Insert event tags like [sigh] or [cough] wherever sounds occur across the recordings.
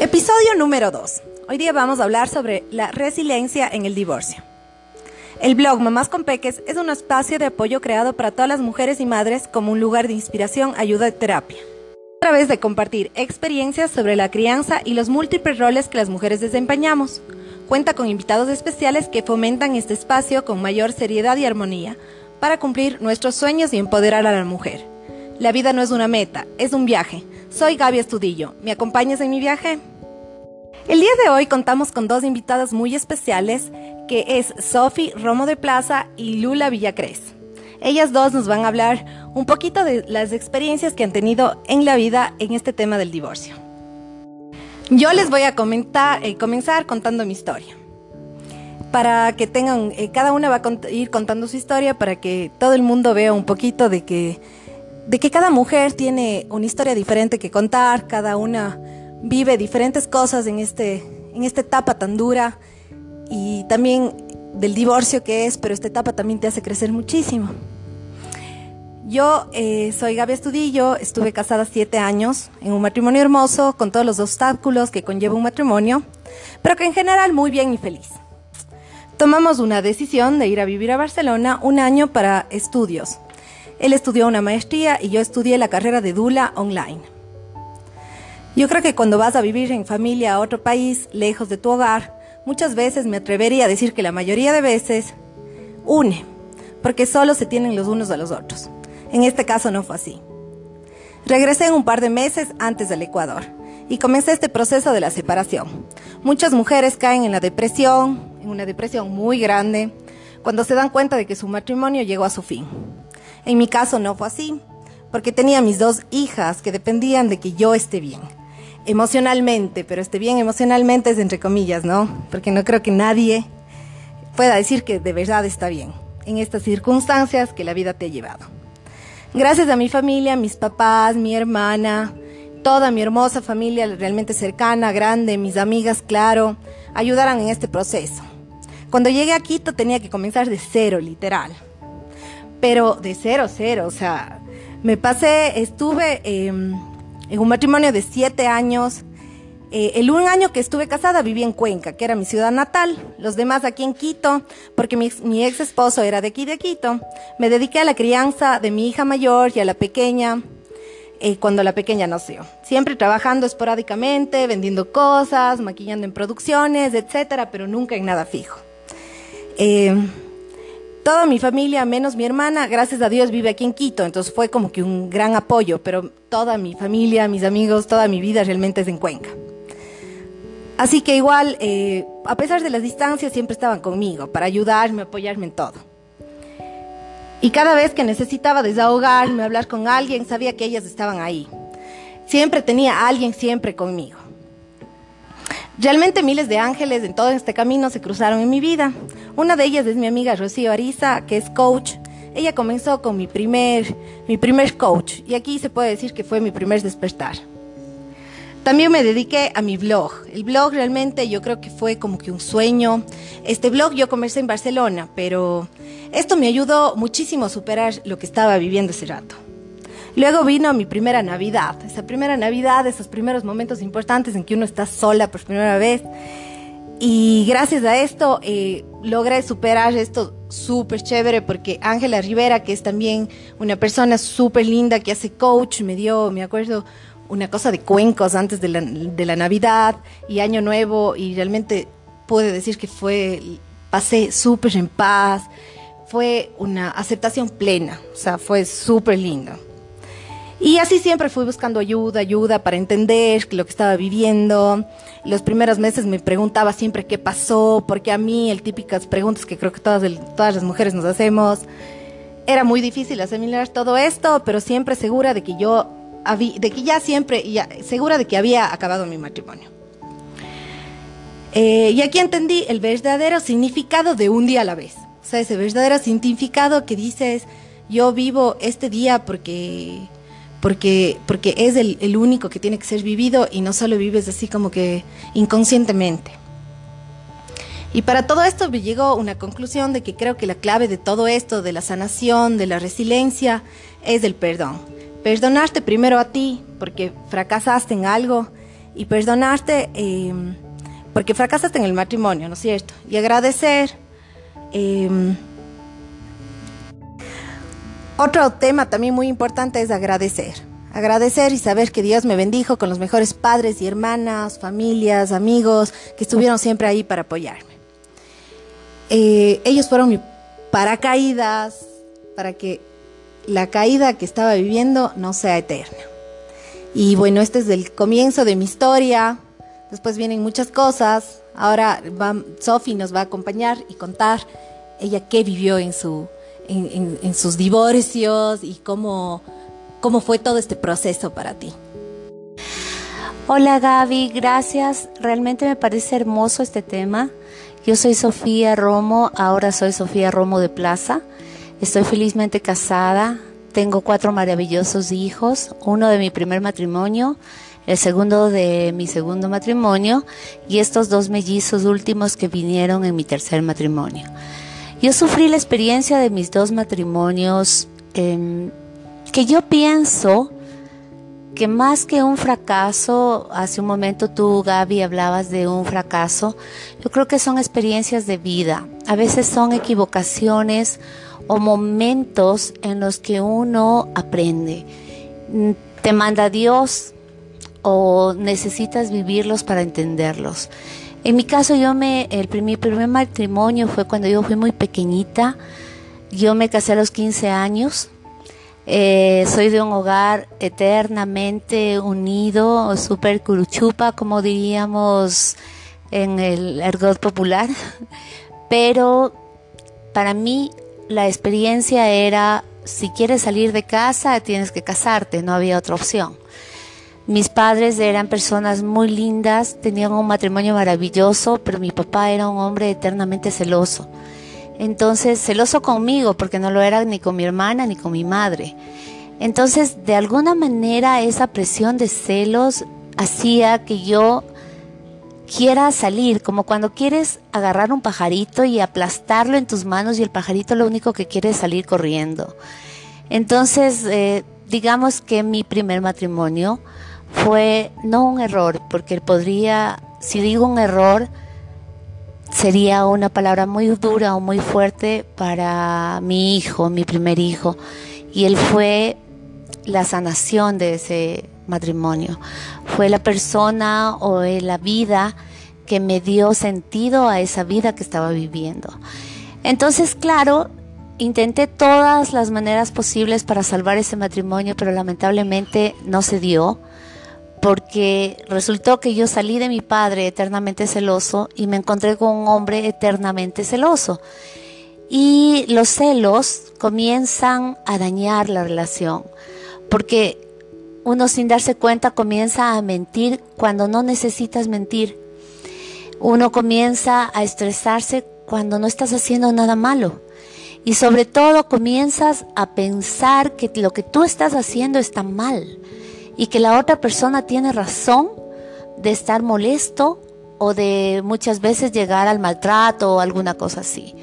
Episodio número 2. Hoy día vamos a hablar sobre la resiliencia en el divorcio. El blog Mamás con Peques es un espacio de apoyo creado para todas las mujeres y madres como un lugar de inspiración, ayuda y terapia. A través de compartir experiencias sobre la crianza y los múltiples roles que las mujeres desempeñamos. Cuenta con invitados especiales que fomentan este espacio con mayor seriedad y armonía para cumplir nuestros sueños y empoderar a la mujer. La vida no es una meta, es un viaje. Soy Gaby Estudillo. ¿Me acompañas en mi viaje? El día de hoy contamos con dos invitadas muy especiales, que es Sofi Romo de Plaza y Lula Villacrés. Ellas dos nos van a hablar un poquito de las experiencias que han tenido en la vida en este tema del divorcio. Yo les voy a comentar, eh, comenzar contando mi historia. Para que tengan, eh, cada una va a ir contando su historia para que todo el mundo vea un poquito de que, de que cada mujer tiene una historia diferente que contar, cada una vive diferentes cosas en, este, en esta etapa tan dura y también del divorcio que es, pero esta etapa también te hace crecer muchísimo. Yo eh, soy Gaby Estudillo, estuve casada siete años en un matrimonio hermoso, con todos los obstáculos que conlleva un matrimonio, pero que en general muy bien y feliz. Tomamos una decisión de ir a vivir a Barcelona un año para estudios. Él estudió una maestría y yo estudié la carrera de Dula online. Yo creo que cuando vas a vivir en familia a otro país, lejos de tu hogar, muchas veces me atrevería a decir que la mayoría de veces une, porque solo se tienen los unos a los otros. En este caso no fue así. Regresé en un par de meses antes del Ecuador y comencé este proceso de la separación. Muchas mujeres caen en la depresión, en una depresión muy grande, cuando se dan cuenta de que su matrimonio llegó a su fin. En mi caso no fue así, porque tenía mis dos hijas que dependían de que yo esté bien emocionalmente, pero esté bien emocionalmente es entre comillas, ¿no? Porque no creo que nadie pueda decir que de verdad está bien en estas circunstancias que la vida te ha llevado. Gracias a mi familia, mis papás, mi hermana, toda mi hermosa familia realmente cercana, grande, mis amigas, claro, ayudaron en este proceso. Cuando llegué a Quito tenía que comenzar de cero, literal. Pero de cero, cero, o sea, me pasé, estuve... Eh, en un matrimonio de siete años. Eh, el un año que estuve casada viví en Cuenca, que era mi ciudad natal, los demás aquí en Quito, porque mi, ex esposo era de aquí de Quito. Me dediqué a la crianza de mi hija mayor y a la pequeña eh, cuando la pequeña nació. Siempre trabajando esporádicamente, vendiendo cosas, maquillando en producciones, etcétera, pero nunca en nada fijo. Eh, Toda mi familia, menos mi hermana, gracias a Dios vive aquí en Quito, entonces fue como que un gran apoyo, pero toda mi familia, mis amigos, toda mi vida realmente es en Cuenca. Así que igual, eh, a pesar de las distancias, siempre estaban conmigo para ayudarme, apoyarme en todo. Y cada vez que necesitaba desahogarme, hablar con alguien, sabía que ellas estaban ahí. Siempre tenía a alguien siempre conmigo. Realmente miles de ángeles en todo este camino se cruzaron en mi vida. Una de ellas es mi amiga Rocío Ariza, que es coach. Ella comenzó con mi primer, mi primer coach y aquí se puede decir que fue mi primer despertar. También me dediqué a mi blog. El blog realmente yo creo que fue como que un sueño. Este blog yo comencé en Barcelona, pero esto me ayudó muchísimo a superar lo que estaba viviendo ese rato. Luego vino mi primera Navidad, esa primera Navidad, esos primeros momentos importantes en que uno está sola por primera vez. Y gracias a esto eh, logré superar esto súper chévere porque Ángela Rivera, que es también una persona súper linda que hace coach, me dio, me acuerdo, una cosa de cuencos antes de la, de la Navidad y Año Nuevo y realmente pude decir que fue, pasé súper en paz, fue una aceptación plena, o sea, fue súper lindo. Y así siempre fui buscando ayuda, ayuda para entender lo que estaba viviendo. Los primeros meses me preguntaba siempre qué pasó, porque a mí, el típicas preguntas que creo que todas, todas las mujeres nos hacemos, era muy difícil asimilar todo esto, pero siempre segura de que yo, de que ya siempre, ya, segura de que había acabado mi matrimonio. Eh, y aquí entendí el verdadero significado de un día a la vez. O sea, ese verdadero significado que dices, yo vivo este día porque porque, porque es el, el, único que tiene que ser vivido y no solo vives así como que inconscientemente. Y para todo esto me llegó una conclusión de que creo que la clave de todo esto, de la sanación, de la resiliencia, es el perdón. Perdonarte primero a ti porque fracasaste en algo y perdonarte em, porque fracasaste en el matrimonio, ¿no es cierto? Y agradecer. Em, otro tema también muy importante es agradecer. Agradecer y saber que Dios me bendijo con los mejores padres y hermanas, familias, amigos que estuvieron siempre ahí para apoyarme. Eh, ellos fueron mi paracaídas para que la caída que estaba viviendo no sea eterna. Y bueno, este es el comienzo de mi historia. Después vienen muchas cosas. Ahora Sophie nos va a acompañar y contar ella qué vivió en, su, en, sus divorcios y cómo, cómo fue todo este proceso para ti. Hola Gaby, gracias. Realmente me parece hermoso este tema. Yo soy Sofía Romo, ahora soy Sofía Romo de Plaza. Estoy felizmente casada, tengo cuatro maravillosos hijos, uno de mi primer matrimonio, el segundo de mi segundo matrimonio y estos dos mellizos últimos que vinieron en mi tercer matrimonio. Yo sufrí la experiencia de mis dos matrimonios em, que yo pienso que más que un fracaso, hace un momento tú Gaby hablabas de un fracaso, yo creo que son experiencias de vida, a veces son equivocaciones o momentos en los que uno aprende. Te manda Dios o necesitas vivirlos para entenderlos. En mi caso, yo me, el primer matrimonio fue cuando yo fui muy pequeñita. Yo me casé a los 15 años. Eh, soy de un hogar eternamente unido, súper curuchupa, como diríamos en el argot popular. Pero para mí la experiencia era, si quieres salir de casa, tienes que casarte, no había otra opción. Mis padres eran personas muy lindas, tenían un matrimonio maravilloso, pero mi papá era un hombre eternamente celoso. Entonces, celoso conmigo, porque no lo era ni con mi hermana ni con mi madre. Entonces, de alguna manera, esa presión de celos hacía que yo quiera salir, como cuando quieres agarrar un pajarito y aplastarlo en tus manos y el pajarito lo único que quiere es salir corriendo. Entonces, eh, digamos que mi primer matrimonio fue no un error, porque podría, si digo un error, sería una palabra muy dura o muy fuerte para mi hijo, mi primer hijo, y él fue la sanación de ese matrimonio. Fue la persona o la vida que me dio sentido a esa vida que estaba viviendo. Entonces, claro, intenté todas las maneras posibles para salvar ese matrimonio, pero lamentablemente no se dio, porque resultó que yo salí de mi padre eternamente celoso y me encontré con un hombre eternamente celoso. Y los celos comienzan a dañar la relación, porque uno sin darse cuenta comienza a mentir cuando no necesitas mentir. Uno comienza a estresarse cuando no estás haciendo nada malo. Y sobre todo comienzas a pensar que lo que tú estás haciendo está mal y que la otra persona tiene razón de estar molesto o de muchas veces llegar al maltrato o alguna cosa así.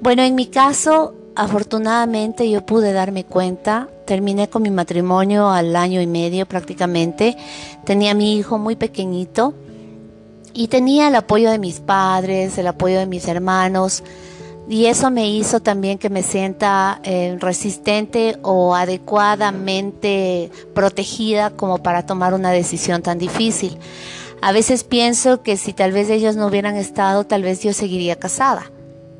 Bueno, en mi caso, afortunadamente yo pude darme cuenta terminé con mi matrimonio al año y medio prácticamente. Tenía mi hijo muy pequeñito y tenía el apoyo de mis padres, el apoyo de mis hermanos. Y eso me hizo también que me sienta eh, resistente o adecuadamente protegida como para tomar una decisión tan difícil. A veces pienso que si tal vez ellos no hubieran estado, tal vez yo seguiría casada.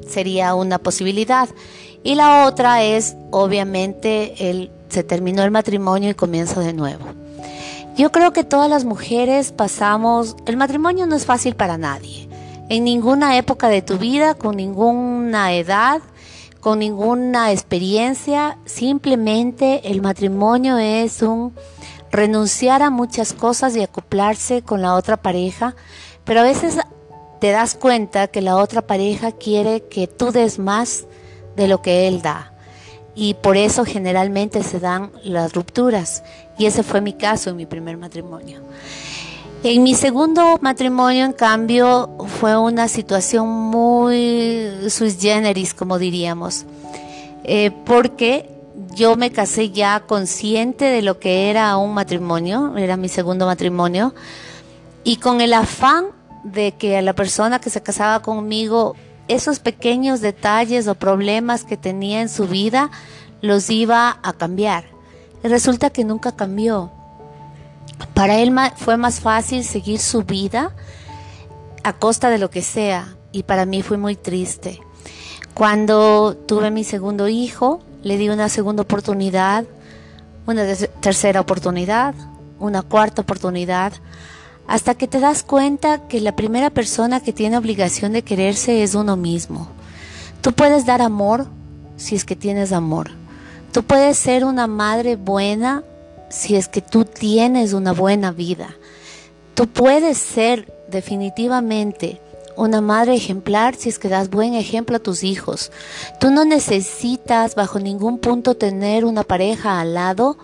Sería una posibilidad. Y la otra es, obviamente, el se terminó el matrimonio y comienzo de nuevo. Yo creo que todas las mujeres pasamos, el matrimonio no es fácil para nadie. En ninguna época de tu vida, con ninguna edad, con ninguna experiencia, simplemente el matrimonio es un renunciar a muchas cosas y acoplarse con la otra pareja, pero a veces te das cuenta que la otra pareja quiere que tú des más de lo que él da y por eso generalmente se dan las rupturas. Y ese fue mi caso en mi primer matrimonio. En mi segundo matrimonio, en cambio, fue una situación muy sui generis, como diríamos, eh, porque yo me casé ya consciente de lo que era un matrimonio, era mi segundo matrimonio, y con el afán de que la persona que se casaba conmigo, esos pequeños detalles o problemas que tenía en su vida, los iba a cambiar. Resulta que nunca cambió. Para él fue más fácil seguir su vida a costa de lo que sea. Y para mí fue muy triste. Cuando tuve mi segundo hijo, le di una segunda oportunidad, una tercera oportunidad, una cuarta oportunidad, hasta que te das cuenta que la primera persona que tiene obligación de quererse es uno mismo. Tú puedes dar amor si es que tienes amor. Tú puedes ser una madre buena si es que tú tienes una buena vida. Tú puedes ser definitivamente una madre ejemplar si es que das buen ejemplo a tus hijos. Tú no necesitas bajo ningún punto tener una pareja al lado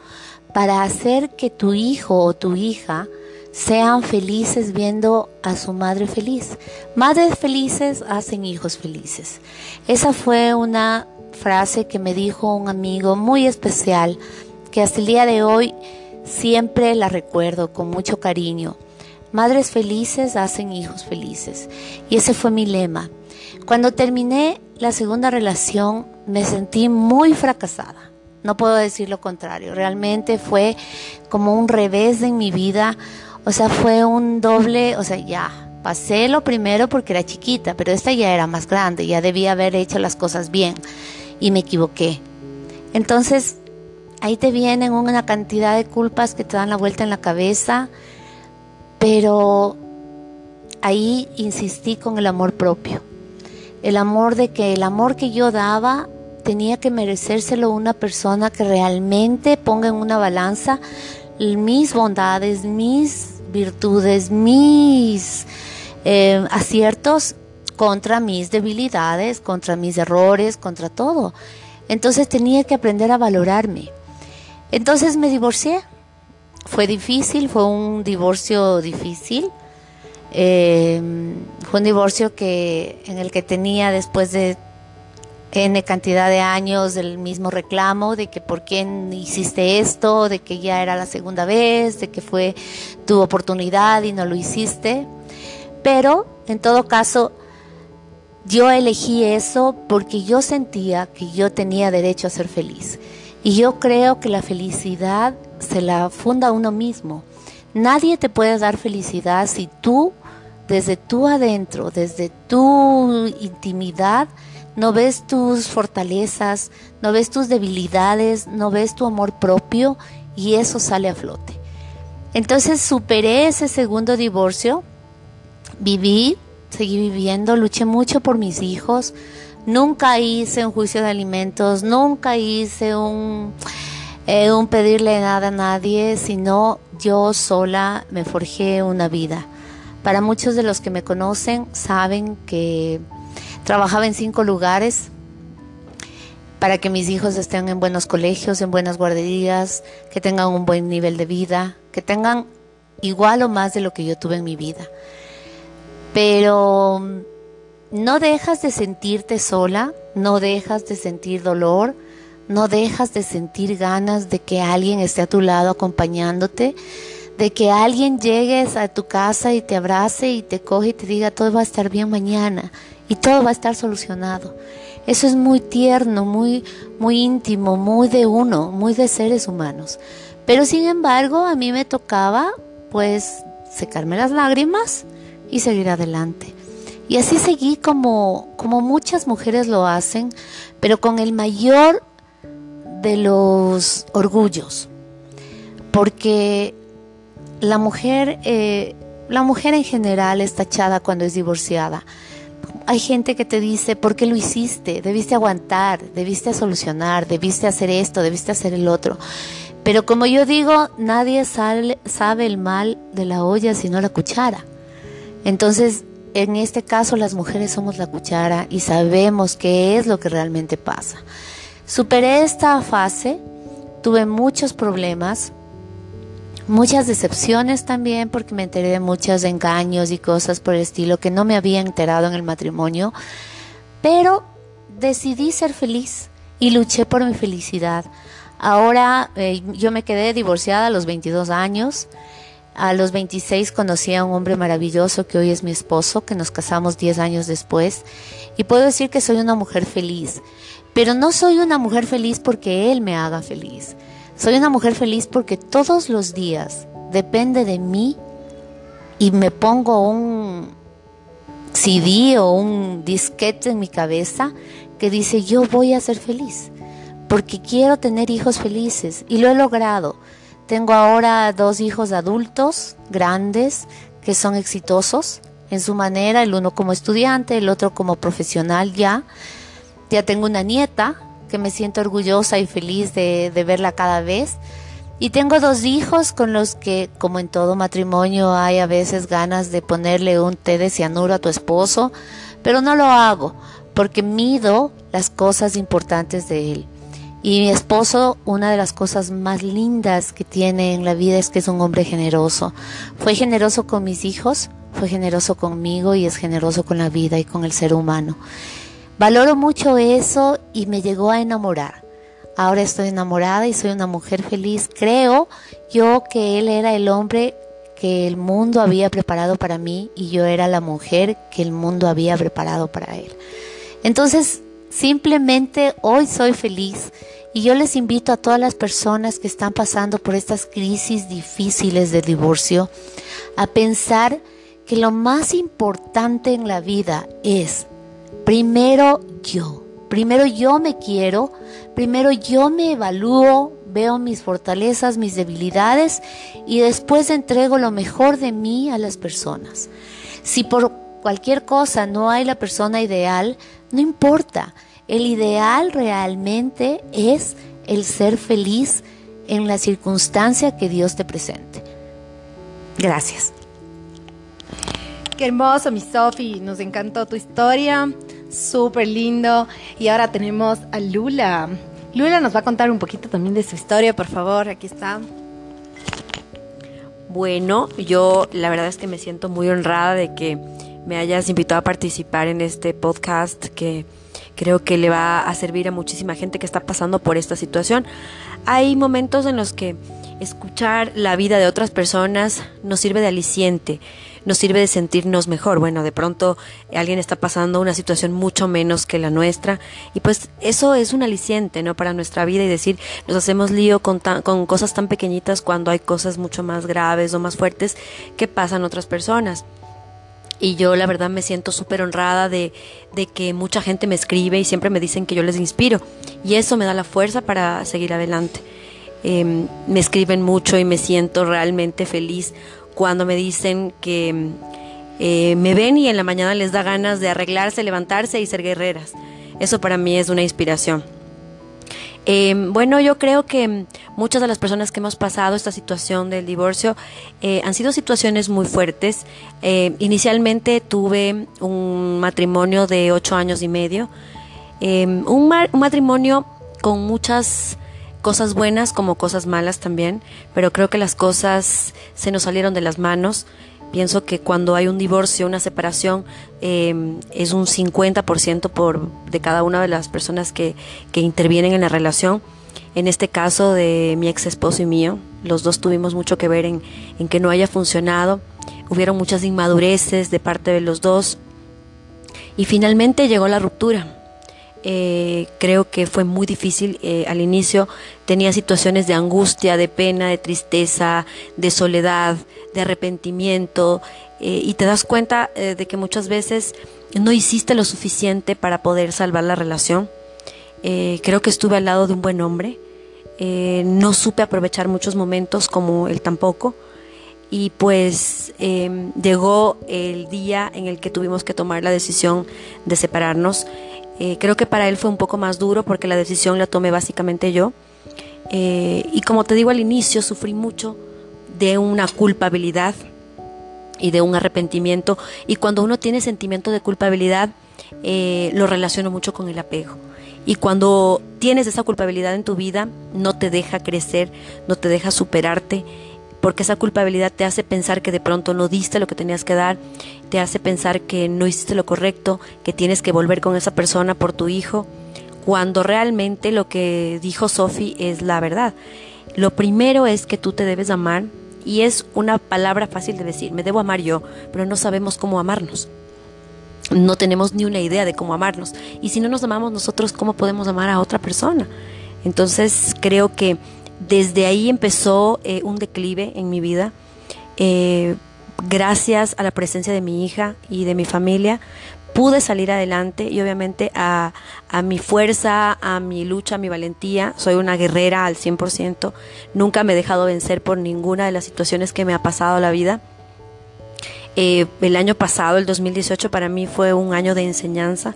para hacer que tu hijo o tu hija sean felices viendo a su madre feliz. Madres felices hacen hijos felices. Esa fue una frase que me dijo un amigo muy especial que hasta el día de hoy siempre la recuerdo con mucho cariño. Madres felices hacen hijos felices. Y ese fue mi lema. Cuando terminé la segunda relación me sentí muy fracasada. No puedo decir lo contrario. Realmente fue como un revés en mi vida. O sea, fue un doble, o sea, ya. Pasé lo primero porque era chiquita, pero esta ya era más grande, ya debía haber hecho las cosas bien y me equivoqué. Entonces, ahí te vienen una cantidad de culpas que te dan la vuelta en la cabeza pero ahí insistí con el amor propio. El amor de que el amor que yo daba tenía que merecérselo una persona que realmente ponga en una balanza mis bondades, mis virtudes, mis eh, aciertos contra mis debilidades, contra mis errores, contra todo. Entonces tenía que aprender a valorarme. Entonces me divorcié fue difícil, fue un divorcio difícil. Em, fue un divorcio que en el que tenía después de n cantidad de años el mismo reclamo de que por qué hiciste esto, de que ya era la segunda vez, de que fue tu oportunidad y no lo hiciste. Pero en todo caso, yo elegí eso porque yo sentía que yo tenía derecho a ser feliz. Y yo creo que la felicidad se la funda uno mismo. Nadie te puede dar felicidad si tú, desde tú adentro, desde tu intimidad, no ves tus fortalezas, no ves tus debilidades, no ves tu amor propio y eso sale a flote. Entonces superé ese segundo divorcio, viví, seguí viviendo, luché mucho por mis hijos, nunca hice un juicio de alimentos, nunca hice un eh, un pedirle nada a nadie, sino yo sola me forjé una vida. Para muchos de los que me conocen saben que trabajaba en cinco lugares para que mis hijos estén en buenos colegios, en buenas guarderías, que tengan un buen nivel de vida, que tengan igual o más de lo que yo tuve en mi vida. Pero no dejas de sentirte sola, no dejas de sentir dolor, no dejas de sentir ganas de que alguien esté a tu lado acompañándote, de que alguien llegues a tu casa y te abrace y te coge y te diga todo va a estar bien mañana y todo va a estar solucionado. Eso es muy tierno, muy muy íntimo, muy de uno, muy de seres humanos. Pero sin embargo, a mí me tocaba pues secarme las lágrimas y seguir adelante. Y así seguí como como muchas mujeres lo hacen, pero con el mayor de los orgullos, porque la mujer, eh, la mujer en general es tachada cuando es divorciada. Hay gente que te dice, ¿por qué lo hiciste? Debiste aguantar, debiste solucionar, debiste hacer esto, debiste hacer el otro. Pero como yo digo, nadie sabe el mal de la olla sino la cuchara. Entonces, en este caso las mujeres somos la cuchara y sabemos qué es lo que realmente pasa. Superé esta fase, tuve muchos problemas, muchas decepciones también porque me enteré de muchos engaños y cosas por el estilo que no me había enterado en el matrimonio, pero decidí ser feliz y luché por mi felicidad. Ahora eh, yo me quedé divorciada a los 22 años A los 26 conocí a un hombre maravilloso que hoy es mi esposo, que nos casamos 10 años después. Y puedo decir que soy una mujer feliz. Pero no soy una mujer feliz porque él me haga feliz. Soy una mujer feliz porque todos los días depende de mí y me pongo un CD o un disquete en mi cabeza que dice yo voy a ser feliz porque quiero tener hijos felices y lo he logrado. Tengo ahora dos hijos adultos, grandes, que son exitosos en su manera, el uno como estudiante, el otro como profesional ya. Ya tengo una nieta que me siento orgullosa y feliz de, de verla cada vez. Y tengo dos hijos con los que, como en todo matrimonio, hay a veces ganas de ponerle un té de cianuro a tu esposo, pero no lo hago porque mido las cosas importantes de él. Y mi esposo, una de las cosas más lindas que tiene en la vida es que es un hombre generoso. Fue generoso con mis hijos, fue generoso conmigo y es generoso con la vida y con el ser humano. Valoro mucho eso y me llegó a enamorar. Ahora estoy enamorada y soy una mujer feliz. Creo yo que él era el hombre que el mundo había preparado para mí y yo era la mujer que el mundo había preparado para él. Entonces, Simplemente hoy soy feliz y yo les invito a todas las personas que están pasando por estas crisis difíciles de divorcio a pensar que lo más importante en la vida es primero yo. Primero yo me quiero, primero yo me evalúo, veo mis fortalezas, mis debilidades y después entrego lo mejor de mí a las personas. Si por cualquier cosa no hay la persona ideal, no importa. El ideal realmente es el ser feliz en la circunstancia que Dios te presente. Gracias. Qué hermoso, mi Sofi. Nos encantó tu historia. Súper lindo. Y ahora tenemos a Lula. Lula nos va a contar un poquito también de su historia, por favor. Aquí está. Bueno, yo la verdad es que me siento muy honrada de que me hayas invitado a participar en este podcast que creo que le va a servir a muchísima gente que está pasando por esta situación. Hay momentos en los que escuchar la vida de otras personas nos sirve de aliciente, nos sirve de sentirnos mejor. Bueno, de pronto alguien está pasando una situación mucho menos que la nuestra y pues eso es un aliciente, ¿no? Para nuestra vida y decir, nos hacemos lío con, con cosas tan pequeñitas cuando hay cosas mucho más graves o más fuertes que pasan otras personas y yo la verdad me siento súper honrada de, que mucha gente me escribe y siempre me dicen que yo les inspiro y eso me da la fuerza para seguir adelante. Em, me escriben mucho y me siento realmente feliz cuando me dicen que eh, me ven y en la mañana les da ganas de arreglarse, levantarse y ser guerreras. Eso para mí es una inspiración. Em, bueno, yo creo que muchas de las personas que hemos pasado esta situación del divorcio eh, han sido situaciones muy fuertes. Eh, inicialmente tuve un matrimonio de ocho años y medio, em, un, un matrimonio con muchas cosas buenas como cosas malas también, pero creo que las cosas se nos salieron de las manos. Pienso que cuando hay un divorcio, una separación, em, es un 50% por, de cada una de las personas que, que intervienen en la relación. En este caso de mi ex esposo y mío, los dos tuvimos mucho que ver en, en que no haya funcionado. Hubieron muchas inmadureces de parte de los dos. Y finalmente llegó la ruptura. Eh, creo que fue muy difícil eh, al inicio. Tenía situaciones de angustia, de pena, de tristeza, de soledad, de arrepentimiento. Eh, y te das cuenta de que muchas veces no hiciste lo suficiente para poder salvar la relación. creo que estuve al lado de un buen hombre. no supe aprovechar muchos momentos como él tampoco. Y pues llegó el día en el que tuvimos que tomar la decisión de separarnos. Eh, creo que para él fue un poco más duro porque la decisión la tomé básicamente yo. Eh, y como te digo al inicio, sufrí mucho de una culpabilidad y de un arrepentimiento. Y cuando uno tiene sentimiento de culpabilidad, eh, lo relaciono mucho con el apego. Y cuando tienes esa culpabilidad en tu vida, no te deja crecer, no te deja superarte porque esa culpabilidad te hace pensar que de pronto no diste lo que tenías que dar, te hace pensar que no hiciste lo correcto, que tienes que volver con esa persona por tu hijo, cuando realmente lo que dijo Sophie es la verdad. Lo primero es que tú te debes amar Y es una palabra fácil de decir, me debo amar yo, pero no sabemos cómo amarnos. No tenemos ni una idea de cómo amarnos. Y si no nos amamos nosotros, ¿cómo podemos amar a otra persona? Entonces creo que desde ahí empezó eh, un declive en mi vida. Eh, gracias a la presencia de mi hija y de mi familia, pude salir adelante y obviamente a, mi fuerza, a mi lucha, a mi valentía. Soy una guerrera al 100%. Nunca me he dejado vencer por ninguna de las situaciones que me ha pasado la vida. Eh, el año pasado, el 2018, para mí fue un año de enseñanza.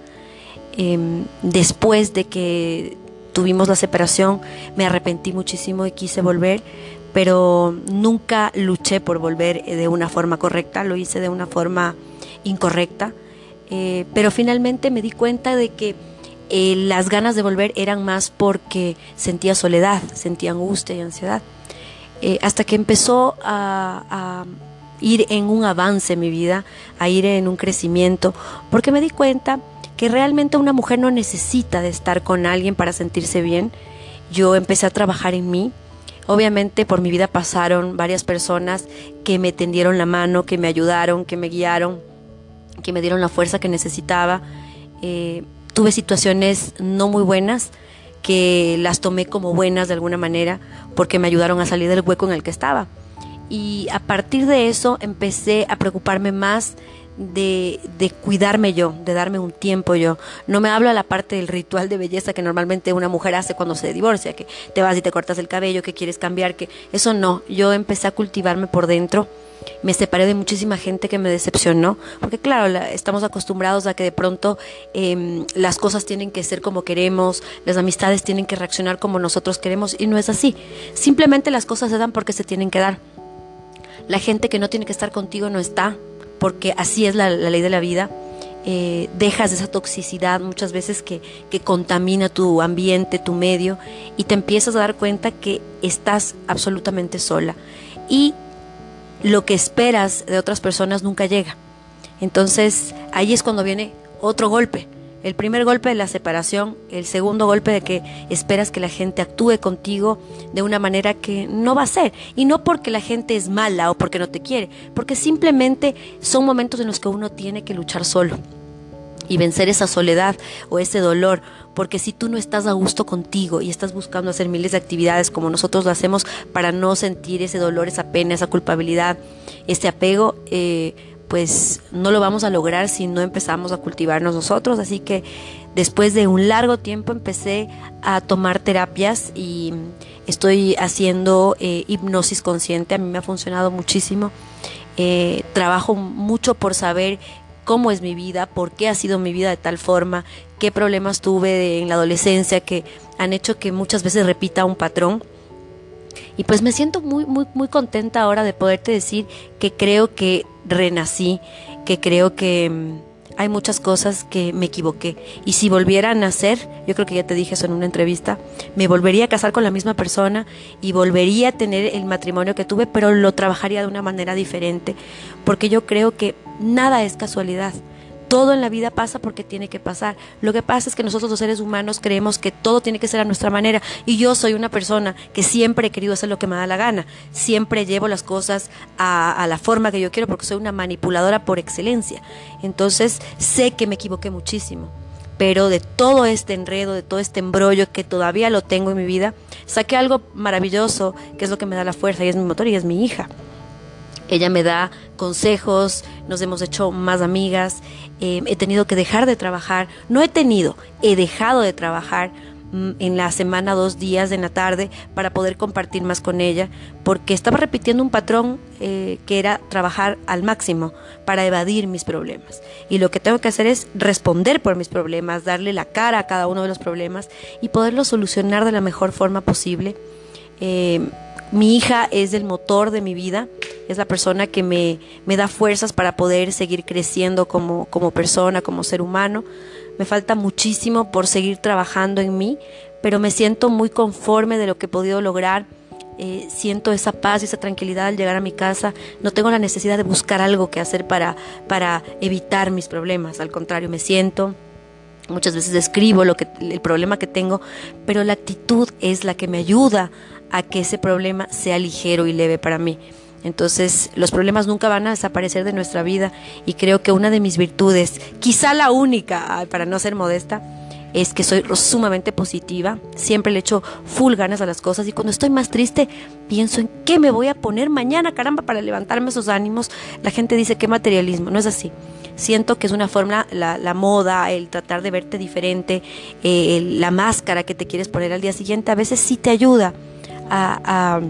Em, después de que tuvimos la separación, me arrepentí muchísimo y quise volver, pero nunca luché por volver de una forma correcta, lo hice de una forma incorrecta. Eh, pero finalmente me di cuenta de que eh, las ganas de volver eran más porque sentía soledad, sentía angustia y ansiedad. Eh, hasta que empezó a, ir en un avance mi vida, a ir en un crecimiento, porque me di cuenta que realmente una mujer no necesita de estar con alguien para sentirse bien. Yo empecé a trabajar en mí. Obviamente por mi vida pasaron varias personas que me tendieron la mano, que me ayudaron, que me guiaron, que me dieron la fuerza que necesitaba. Eh, tuve situaciones no muy buenas que las tomé como buenas de alguna manera porque me ayudaron a salir del hueco en el que estaba. Y a partir de eso empecé a preocuparme más de, de, cuidarme yo, de darme un tiempo yo. No me hablo a la parte del ritual de belleza que normalmente una mujer hace cuando se divorcia, que te vas y te cortas el cabello, que quieres cambiar, que eso no. Yo empecé a cultivarme por dentro me separé de muchísima gente que me decepcionó, porque claro, estamos acostumbrados a que de pronto em, las cosas tienen que ser como queremos, las amistades tienen que reaccionar como nosotros queremos y no es así. Simplemente las cosas se dan porque se tienen que dar. La gente que no tiene que estar contigo no está, porque así es la, ley de la vida. Eh, dejas esa toxicidad muchas veces que, que, contamina tu ambiente, tu medio, y te empiezas a dar cuenta que estás absolutamente sola. Y lo que esperas de otras personas nunca llega. Entonces ahí es cuando viene otro golpe. El primer golpe de la separación, el segundo golpe de que esperas que la gente actúe contigo de una manera que no va a ser. Y no porque la gente es mala o porque no te quiere, porque simplemente son momentos en los que uno tiene que luchar solo y vencer esa soledad o ese dolor porque si tú no estás a gusto contigo y estás buscando hacer miles de actividades como nosotros lo hacemos para no sentir ese dolor, esa pena, esa culpabilidad, ese apego, eh, pues no lo vamos a lograr si no empezamos a cultivarnos nosotros. Así que después de un largo tiempo empecé a tomar terapias y estoy haciendo eh, hipnosis consciente. A mí me ha funcionado muchísimo. Eh, trabajo mucho por saber cómo es mi vida, por qué ha sido mi vida de tal forma, qué problemas tuve en la adolescencia que han hecho que muchas veces repita un patrón. Y pues me siento muy, muy, muy contenta ahora de poderte decir que creo que renací, que creo que mm, hay muchas cosas que me equivoqué. Y si volviera a nacer, yo creo que ya te dije eso en una entrevista, me volvería a casar con la misma persona y volvería a tener el matrimonio que tuve, pero lo trabajaría de una manera diferente, porque yo creo que nada es casualidad. Todo en la vida pasa porque tiene que pasar. Lo que pasa es que nosotros los seres humanos creemos que todo tiene que ser a nuestra manera. Y yo soy una persona que siempre he querido hacer lo que me da la gana. Siempre llevo las cosas a, la forma que yo quiero porque soy una manipuladora por excelencia. Entonces sé que me equivoqué muchísimo. Pero de todo este enredo, de todo este embrollo que todavía lo tengo en mi vida, saqué algo maravilloso, que es lo que me da la fuerza y es mi motor y es mi hija. Ella me da consejos, nos hemos hecho más amigas, eh, he tenido que dejar de trabajar, no he tenido, he dejado de trabajar mm, en la semana dos días en la tarde para poder compartir más con ella, porque estaba repitiendo un patrón eh, que era trabajar al máximo para evadir mis problemas. Y lo que tengo que hacer es responder por mis problemas, darle la cara a cada uno de los problemas y poderlos solucionar de la mejor forma posible. Eh, mi hija es el motor de mi vida, es la persona que me, me da fuerzas para poder seguir creciendo como, como persona, como ser humano. Me falta muchísimo por seguir trabajando en mí, pero me siento muy conforme de lo que he podido lograr. Eh, siento esa paz y esa tranquilidad al llegar a mi casa. No tengo la necesidad de buscar algo que hacer para, para evitar mis problemas. Al contrario, me siento, muchas veces escribo lo que, el problema que tengo, pero la actitud es la que me ayuda a que ese problema sea ligero y leve para mí. Entonces, los problemas nunca van a desaparecer de nuestra vida y creo que una de mis virtudes, quizá la única, para no ser modesta, es que soy sumamente positiva, siempre le echo full ganas a las cosas y cuando estoy más triste pienso en qué me voy a poner mañana, caramba, para levantarme esos ánimos. La gente dice que materialismo, no es así. Siento que es una forma, la, moda, el tratar de verte diferente, eh, la máscara que te quieres poner al día siguiente, a veces sí te ayuda a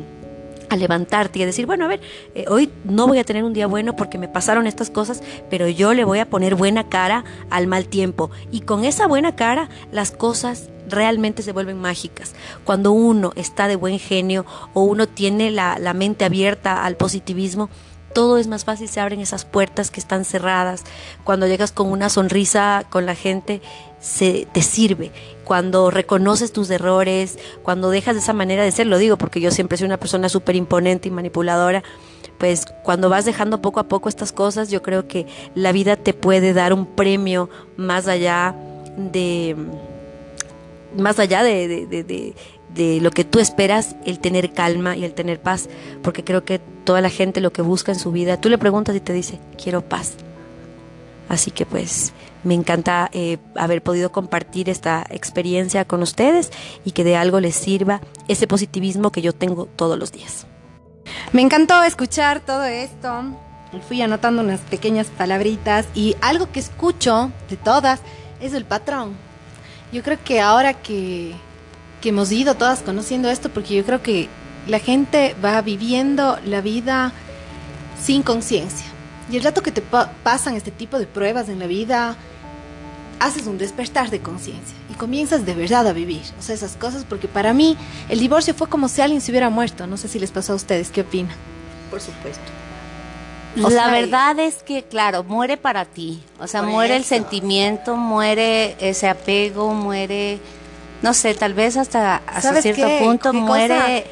levantarte y a decir, bueno, a ver, eh, hoy no voy a tener un día bueno porque me pasaron estas cosas, pero yo le voy a poner buena cara al mal tiempo. Y con esa buena cara las cosas realmente se vuelven mágicas. Cuando uno está de buen genio o uno tiene la, la mente abierta al positivismo, todo es más fácil, se abren esas puertas que están cerradas. Cuando llegas con una sonrisa con la gente, se te sirve. Cuando reconoces tus errores, cuando dejas de esa manera de ser, lo digo porque yo siempre soy una persona súper imponente y manipuladora, pues cuando vas dejando poco a poco estas cosas, yo creo que la vida te puede dar un premio más allá de más allá de, de, de lo que tú esperas, el tener calma y el tener paz, porque creo que toda la gente lo que busca en su vida, tú le preguntas y te dice, quiero paz. Así que pues me encanta eh, haber podido compartir esta experiencia con ustedes y que de algo les sirva ese positivismo que yo tengo todos los días. Me encantó escuchar todo esto. Fui anotando unas pequeñas palabritas y algo que escucho de todas es el patrón. Yo creo que ahora que que hemos ido todas conociendo esto, porque yo creo que la gente va viviendo la vida sin conciencia. Y el rato que te pasan este tipo de pruebas en la vida, haces un despertar de conciencia y comienzas de verdad a vivir. O sea, esas cosas, porque para mí el divorcio fue como si alguien se hubiera muerto. No sé si les pasó a ustedes, ¿qué opinan? Por supuesto. la verdad es que, claro, muere para ti. O sea, muere el sentimiento, muere ese apego, muere no sé, tal vez hasta, hasta cierto punto muere,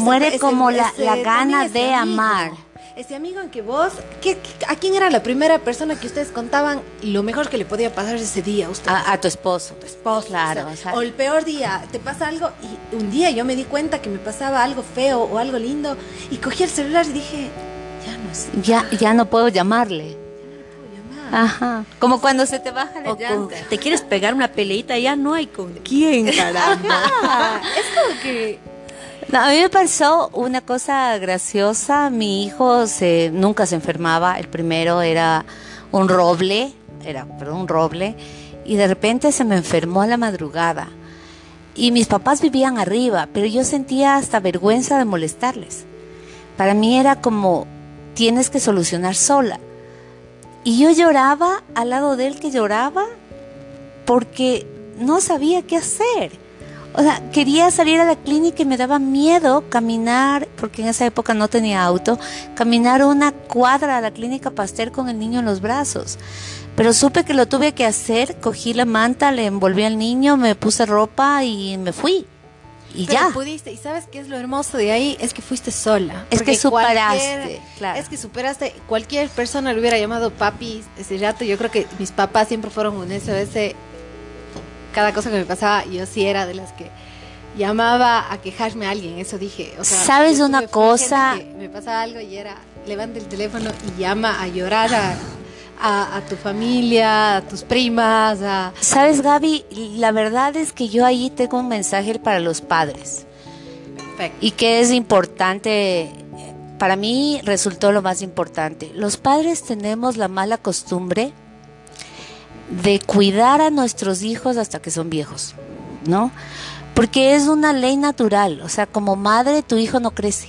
muere como la, la gana de amar. Ese amigo en que vos, ¿qué, ¿a quién era la primera persona que ustedes contaban lo mejor que le podía pasar ese día a usted? A, tu esposo. Tu esposo, claro. O, el peor día, te pasa algo y un día yo me di cuenta que me pasaba algo feo o algo lindo y cogí el celular y dije, ya no sé. Ya, ya no puedo llamarle. Ajá. Como cuando se te baja la te quieres pegar una peleita, ya no hay con quién, caramba. [laughs] es como que a mí me pasó una cosa graciosa. Mi hijo se, nunca se enfermaba. El primero era un roble, era, perdón, un roble, y de repente se me enfermó a la madrugada. Y mis papás vivían arriba, pero yo sentía hasta vergüenza de molestarles. Para mí era como, tienes que solucionar sola. Y yo lloraba al lado de él que lloraba porque no sabía qué hacer. O sea, quería salir a la clínica y me daba miedo caminar, porque en esa época no tenía auto, caminar una cuadra a la clínica Pasteur con el niño en los brazos. Pero supe que lo tuve que hacer, cogí la manta, le envolví al niño, me puse ropa y me fui y ya. pudiste. Y sabes qué es lo hermoso de ahí es que fuiste sola. Es que superaste, Es que superaste. Cualquier persona lo hubiera llamado papi ese rato. Yo creo que mis papás siempre fueron un eso, ese. Cada cosa que me pasaba, yo sí era de las que llamaba a quejarme a alguien. Eso dije. ¿Sabes una cosa? Me pasaba algo y era levanta el teléfono y llama a llorar a a, tu familia, a tus primas. A... Sabes, Gaby, la verdad es que yo ahí tengo un mensaje para los padres. Perfecto. Y que es importante, para mí resultó lo más importante. Los padres tenemos la mala costumbre de cuidar a nuestros hijos hasta que son viejos, ¿no? Porque es una ley natural, o sea, como madre tu hijo no crece,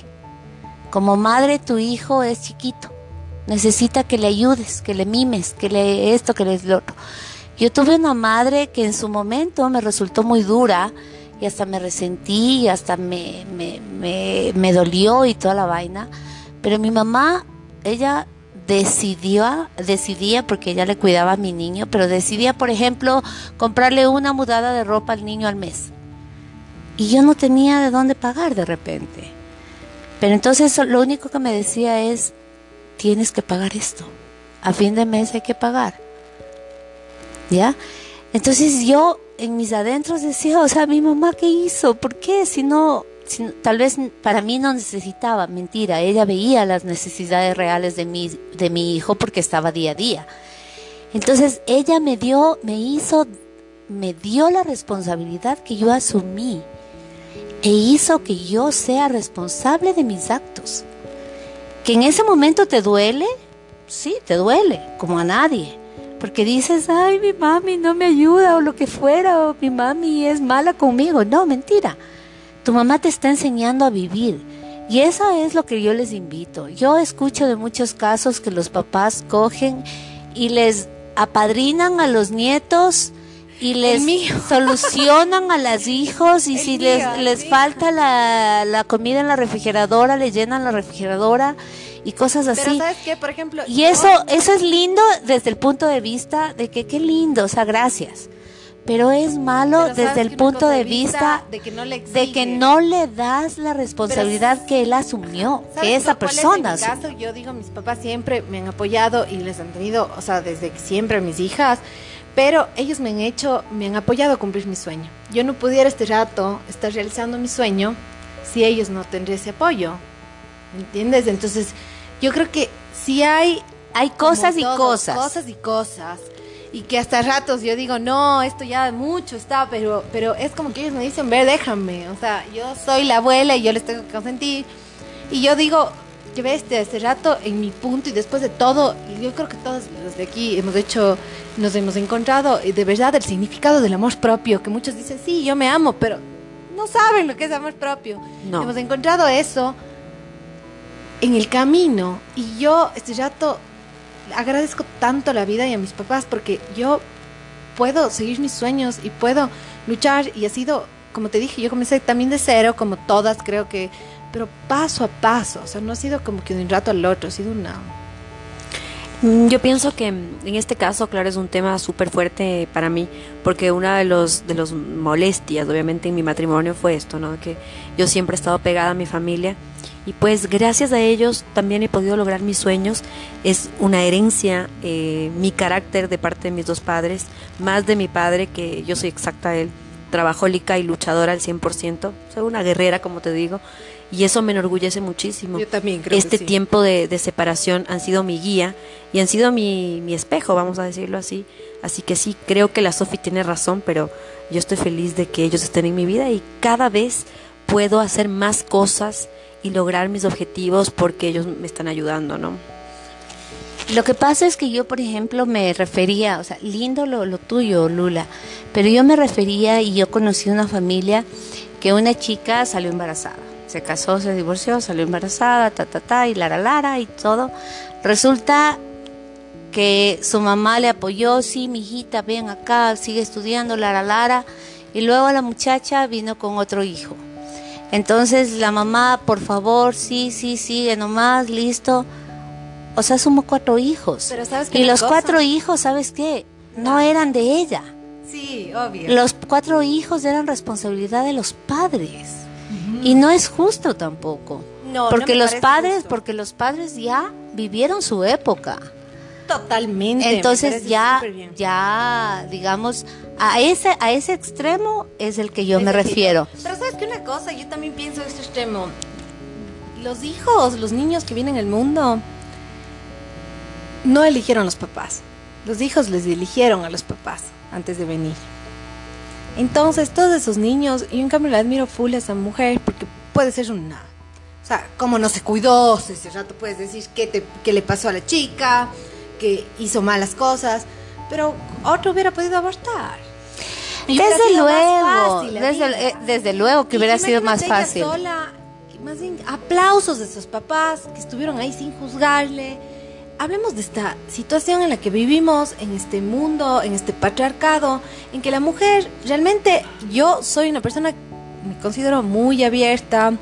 como madre tu hijo es chiquito, necesita que le ayudes, que le mimes, que le esto, que le lo otro. Yo tuve una madre que en su momento me resultó muy dura y hasta me resentí y hasta me, me, me, me dolió y toda la vaina. Pero mi mamá, ella decidió, decidía, porque ella le cuidaba a mi niño, pero decidía, por ejemplo, comprarle una mudada de ropa al niño al mes. Y yo no tenía de dónde pagar de repente. Pero entonces lo único que me decía es, tienes que pagar esto. A fin de mes hay que pagar. ¿Ya? Entonces yo en mis adentros decía, o sea, mi mamá qué hizo, ¿por qué? Si no, tal vez para mí no necesitaba, mentira, ella veía las necesidades reales de mi, de mi hijo porque estaba día a día. Entonces ella me dio, me hizo, me dio la responsabilidad que yo asumí e hizo que yo sea responsable de mis actos. Que en ese momento te duele, sí, te duele, como a nadie. Porque dices, ay, mi mami no me ayuda o lo que fuera, o mi mami es mala conmigo. No, mentira. Tu mamá te está enseñando a vivir. Y eso es lo que yo les invito. Yo escucho de muchos casos que los papás cogen y les apadrinan a los nietos y les [laughs] solucionan a los hijos y si les, les falta la, la, comida en la refrigeradora, le llenan la refrigeradora y cosas así. Pero ¿sabes qué? Por ejemplo... Y eso, eso es lindo desde el punto de vista de que qué lindo, o sea, gracias pero es malo desde el punto de vista, de, que no le de que no le das la responsabilidad que él asumió, que esa persona. en mi caso, yo digo, mis papás siempre me han apoyado y les han tenido, o sea, desde siempre mis hijas, pero ellos me han hecho, me han apoyado a cumplir mi sueño. Yo no pudiera este rato estar realizando mi sueño si ellos no tendrían ese apoyo. ¿Entiendes? Entonces, yo creo que si hay hay cosas y cosas. Cosas y cosas y que hasta ratos yo digo, no, esto ya mucho está, pero, pero es como que ellos me dicen, ve, déjame, o sea, yo soy la abuela y yo les tengo que consentir. Y yo digo, que ves, este, rato en mi punto y después de todo, yo creo que todos los de aquí hemos hecho, nos hemos encontrado de verdad el significado del amor propio, que muchos dicen, sí, yo me amo, pero no saben lo que es amor propio. No. Hemos encontrado eso en el camino y yo este rato agradezco tanto la vida y a mis papás porque yo puedo seguir mis sueños y puedo luchar y ha sido, como te dije, yo comencé también de cero, como todas creo que, pero paso a paso, o sea, no ha sido como que de un rato al otro, ha sido una... Mm, yo pienso que en este caso, claro, es un tema súper fuerte para mí, porque una de los de los molestias, obviamente, en mi matrimonio fue esto, ¿no? Que yo siempre he estado pegada a mi familia y pues gracias a ellos también he podido lograr mis sueños. Es una herencia, eh, mi carácter de parte de mis dos padres, más de mi padre, que yo soy exacta a él, trabajólica y luchadora al 100%, soy una guerrera, como te digo, y eso me enorgullece muchísimo. Yo también creo Este tiempo de, de, separación han sido mi guía y han sido mi, mi espejo, vamos a decirlo así. Así que sí, creo que la Sofi tiene razón, pero yo estoy feliz de que ellos estén en mi vida y cada vez puedo hacer más cosas y lograr mis objetivos porque ellos me están ayudando, ¿no? Lo que pasa es que yo, por ejemplo, me refería, o sea, lindo lo, lo tuyo, Lula, pero yo me refería y yo conocí una familia que una chica salió embarazada. Se casó, se divorció, salió embarazada, ta, ta, ta, y lara, lara, y todo. Resulta que su mamá le apoyó, sí, mi hijita, ven acá, sigue estudiando, lara, lara. Y luego la muchacha vino con otro hijo. Entonces la mamá, por favor, sí, sí, sigue nomás, listo. O sea, somos cuatro hijos. y los cuatro hijos, ¿sabes qué? No eran de ella. Sí, obvio. Los cuatro hijos eran responsabilidad de los padres. Y no es justo tampoco. No, porque los padres, porque los padres ya vivieron su época. Totalmente. Entonces ya, ya, digamos, a ese, a ese extremo es el que yo me refiero. Pero sabes que una cosa, yo también pienso en este extremo. Los hijos, los niños que vienen al mundo, no eligieron los papás. Los hijos les eligieron a los papás antes de venir. Entonces, todos esos niños, y en cambio le admiro full a esa mujer porque puede ser una. O sea, como no se cuidó, ese rato puedes decir qué, te, qué le pasó a la chica, que hizo malas cosas, pero otro hubiera podido abortar. desde luego, desde, eh, desde, luego que hubiera sido más fácil. Sola, más bien, aplausos de sus papás que estuvieron ahí sin juzgarle. Hablemos de esta situación en la que vivimos, en este mundo, en este patriarcado, en que la mujer, realmente yo soy una persona, me considero muy abierta,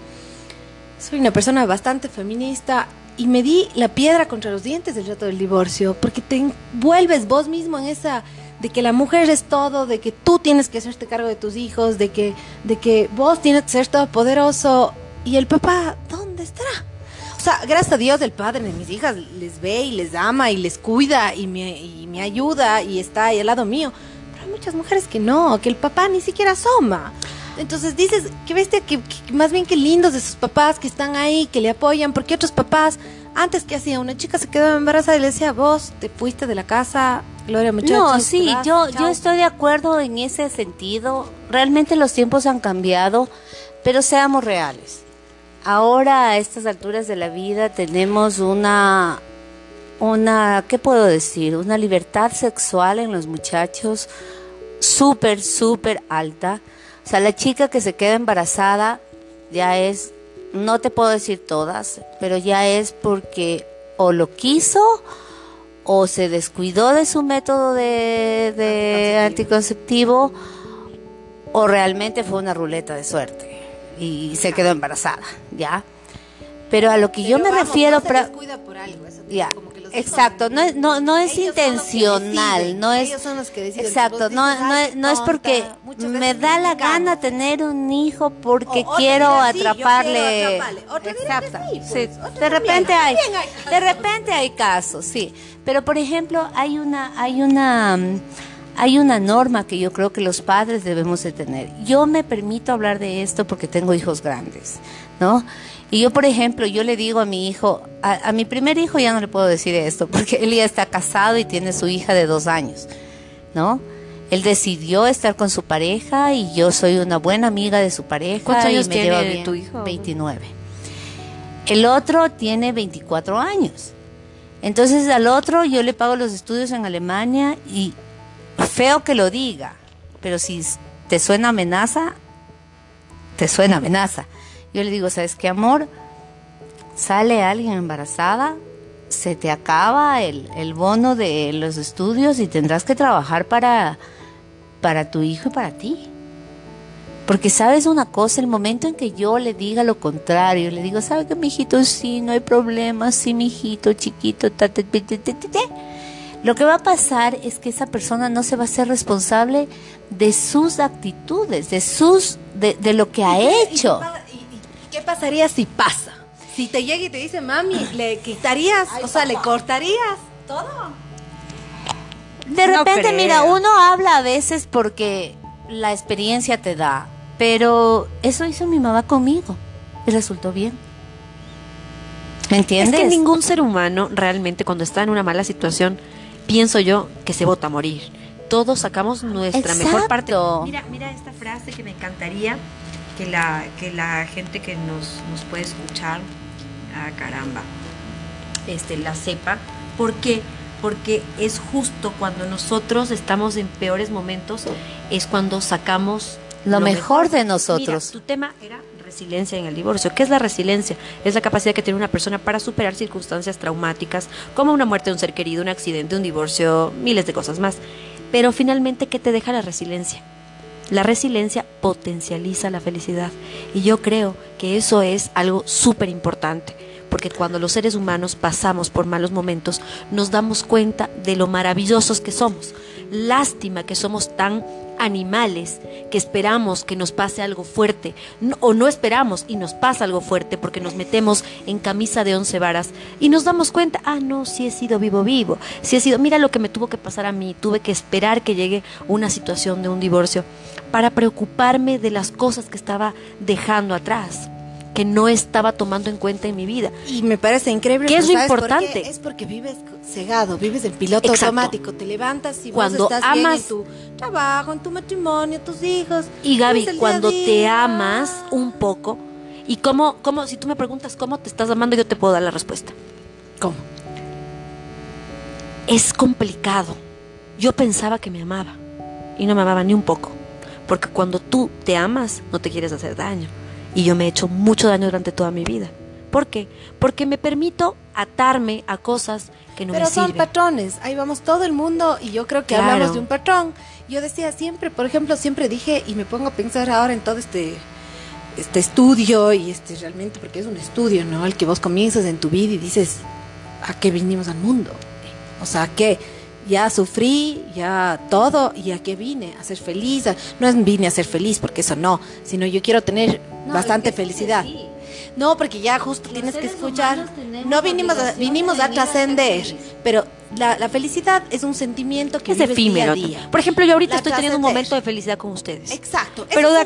soy una persona bastante feminista y me di la piedra contra los dientes del rato del divorcio, porque te envuelves vos mismo en esa de que la mujer es todo, de que tú tienes que hacerte cargo de tus hijos, de que, de que vos tienes que ser todo poderoso y el papá, ¿dónde estará? O sea, gracias a Dios el padre de mis hijas les ve y les ama y les cuida y me, y me ayuda y está ahí al lado mío. Pero hay muchas mujeres que no, que el papá ni siquiera asoma. Entonces dices, qué bestia, que, que- más bien que lindos de sus papás que están ahí, que le apoyan, porque otros papás, antes que hacía, una chica se quedaba embarazada y le decía, vos te fuiste de la casa, Gloria muchachos. No, sí, vas, yo, chao". yo estoy de acuerdo en ese sentido. Realmente los tiempos han cambiado, pero seamos reales. Ahora, a estas alturas de la vida, tenemos una, una, ¿qué puedo decir? Una libertad sexual en los muchachos súper, súper alta. O sea, la chica que se queda embarazada ya es, no te puedo decir todas, pero ya es porque o lo quiso o se descuidó de su método de, de anticonceptivo o realmente fue una ruleta de suerte y se quedó embarazada, ¿ya? Pero a lo que yo me vamos, refiero... no se descuida por algo, eso, ya, como que los hijos- exacto, no es, no, no es Ellos intencional, no es... ellos son los que deciden. Exacto, no, no, "Ay, es- qué no es tonta". porque me da la gana tener un hijo porque O- quiero atraparle. Exacto. sí, pues. sí. De repente hay, de repente hay casos, sí. Pero por ejemplo, hay una, hay una, hay una norma que yo creo que los padres debemos de tener. Yo me permito hablar de esto porque tengo hijos grandes, ¿no? Y yo, por ejemplo, yo le digo a mi hijo, a, a mi primer hijo ya no le puedo decir esto, porque él ya está casado y tiene su hija de dos años, ¿no? Él decidió estar con su pareja y yo soy una buena amiga de su pareja. ¿Cuántos y años me tiene lleva bien. tu hijo? 29. El otro tiene 24 años. Entonces al otro yo le pago los estudios en Alemania y feo que lo diga, pero si te suena amenaza, te suena amenaza. Yo le digo, ¿sabes qué, amor? Sale alguien embarazada, se te acaba el, el bono de los estudios y tendrás que trabajar para, para tu hijo y para ti. Porque sabes una cosa, el momento en que yo le diga lo contrario, le digo, ¿sabe que mi hijito sí, no hay problema, sí, mi hijito chiquito, ta, ta, ta, ta, ta, ta, ta", lo que va a pasar es que esa persona no se va a ser responsable de sus actitudes, de sus, de, de lo que ha ¿Y qué- hecho. ¿Y, y- y qué pasaría si pasa? Si te llega y te dice, mami, ¿le quitarías? o sea, ¿le cortarías? Todo. De No repente, creo. mira, uno habla a veces porque la experiencia te da, pero eso hizo mi mamá conmigo y resultó bien. ¿Me Es entiendes? que ningún ser humano realmente cuando está en una mala situación, pienso yo, que se vota a morir. Todos sacamos nuestra mejor parte. Exacto. Mira, mira esta frase que me encantaría que la, que la gente que nos, nos puede escuchar, ah, caramba, este, la sepa. ¿Por qué? Porque es justo cuando nosotros estamos en peores momentos, es cuando sacamos Lo mejor de nosotros. Mira, tu tema era resiliencia en el divorcio. ¿Qué es la resiliencia? Es la capacidad que tiene una persona para superar circunstancias traumáticas, como una muerte de un ser querido, un accidente, un divorcio, miles de cosas más. Pero finalmente, ¿qué te deja la resiliencia? La resiliencia potencializa la felicidad. Y yo creo que eso es algo súper importante. Porque cuando los seres humanos pasamos por malos momentos, nos damos cuenta de lo maravillosos que somos. Lástima que somos tan animales que esperamos que nos pase algo fuerte no- o no esperamos y nos pasa algo fuerte porque nos metemos en camisa de once varas y nos damos cuenta, ah, no, sí he sido vivo vivo, sí he sido, mira lo que me tuvo que pasar a mí, tuve que esperar que llegue una situación de un divorcio para preocuparme de las cosas que estaba dejando atrás, que no estaba tomando en cuenta en mi vida. Y me parece increíble. ¿Qué es lo ¿sabes por qué? importante? Es porque vives cegado, vives en piloto Exacto. automático. Te levantas y Cuando vos estás bien amas- en tu trabajo, en tu matrimonio, tus hijos. Y Gaby, el día cuando te amas un poco, y cómo, cómo, si tú me preguntas cómo te estás amando, yo te puedo dar la respuesta. ¿Cómo? Es complicado. Yo pensaba que me amaba y no me amaba ni un poco. Porque cuando tú te amas, no te quieres hacer daño. Y yo me he hecho mucho daño durante toda mi vida. ¿Por qué? Porque me permito atarme a cosas que no Pero me son sirven. patrones, ahí vamos todo el mundo y yo creo que Claro. hablamos de un patrón. Yo decía siempre, por ejemplo, siempre dije y me pongo a pensar ahora en todo este este estudio y este realmente porque es un estudio, ¿no? El que vos comienzas en tu vida y dices, ¿a qué vinimos al mundo? O sea, que ya sufrí, ya todo y a qué vine a ser feliz. No es vine a ser feliz porque eso no, sino yo quiero tener No, bastante es que sí, felicidad. sí. No, porque ya justo Los tienes que escuchar. No vinimos a, vinimos a trascender, pero la, la felicidad es un sentimiento que es vives efímero. día a día. Por ejemplo, yo ahorita La estoy teniendo un momento de felicidad con ustedes. Exacto. Pero de,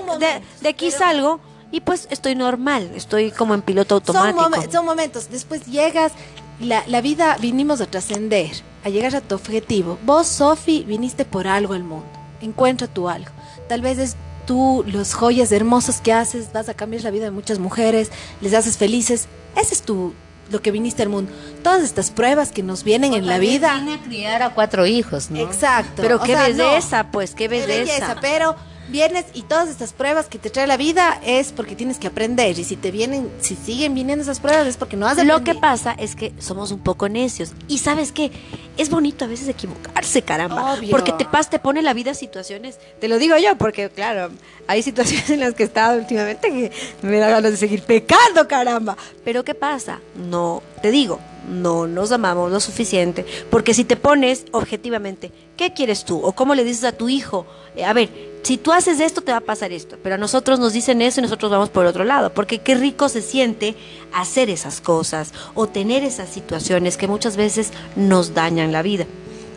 aquí pero salgo y pues estoy normal, estoy como en piloto Son, automático. son momentos. Después llegas, la, la vida vinimos a trascender, a llegar a tu objetivo. Vos, Sofi, viniste por algo al mundo. Encuentra tu algo. Tal vez es tú, los joyas hermosos que haces, vas a cambiar la vida de muchas mujeres, les haces felices. Ese es tu, lo que viniste al mundo. Todas estas pruebas que nos vienen en la vida. Vine a criar a cuatro hijos, ¿no? Exacto. Pero O qué sea, belleza, no. pues, qué belleza, pero vienes y todas estas pruebas que te trae la vida es porque tienes que aprender y si te vienen, si siguen viniendo esas pruebas es porque no has Lo que aprendido. pasa es que somos un poco necios. Y sabes qué? Es bonito a veces equivocarse, caramba. Obvio. Porque te pas, te pone la vida situaciones. Te lo digo yo, porque claro, hay situaciones en las que he estado últimamente que me da ganas de seguir pecando, caramba. Pero ¿qué pasa? No, te digo, no nos amamos lo suficiente. Porque si te pones objetivamente, ¿qué quieres tú? O cómo le dices a tu hijo, eh, a ver, si tú haces esto, te va a pasar esto. Pero a nosotros nos dicen eso y nosotros vamos por otro lado. Porque qué rico se siente hacer esas cosas o tener esas situaciones que muchas veces nos dañan la vida.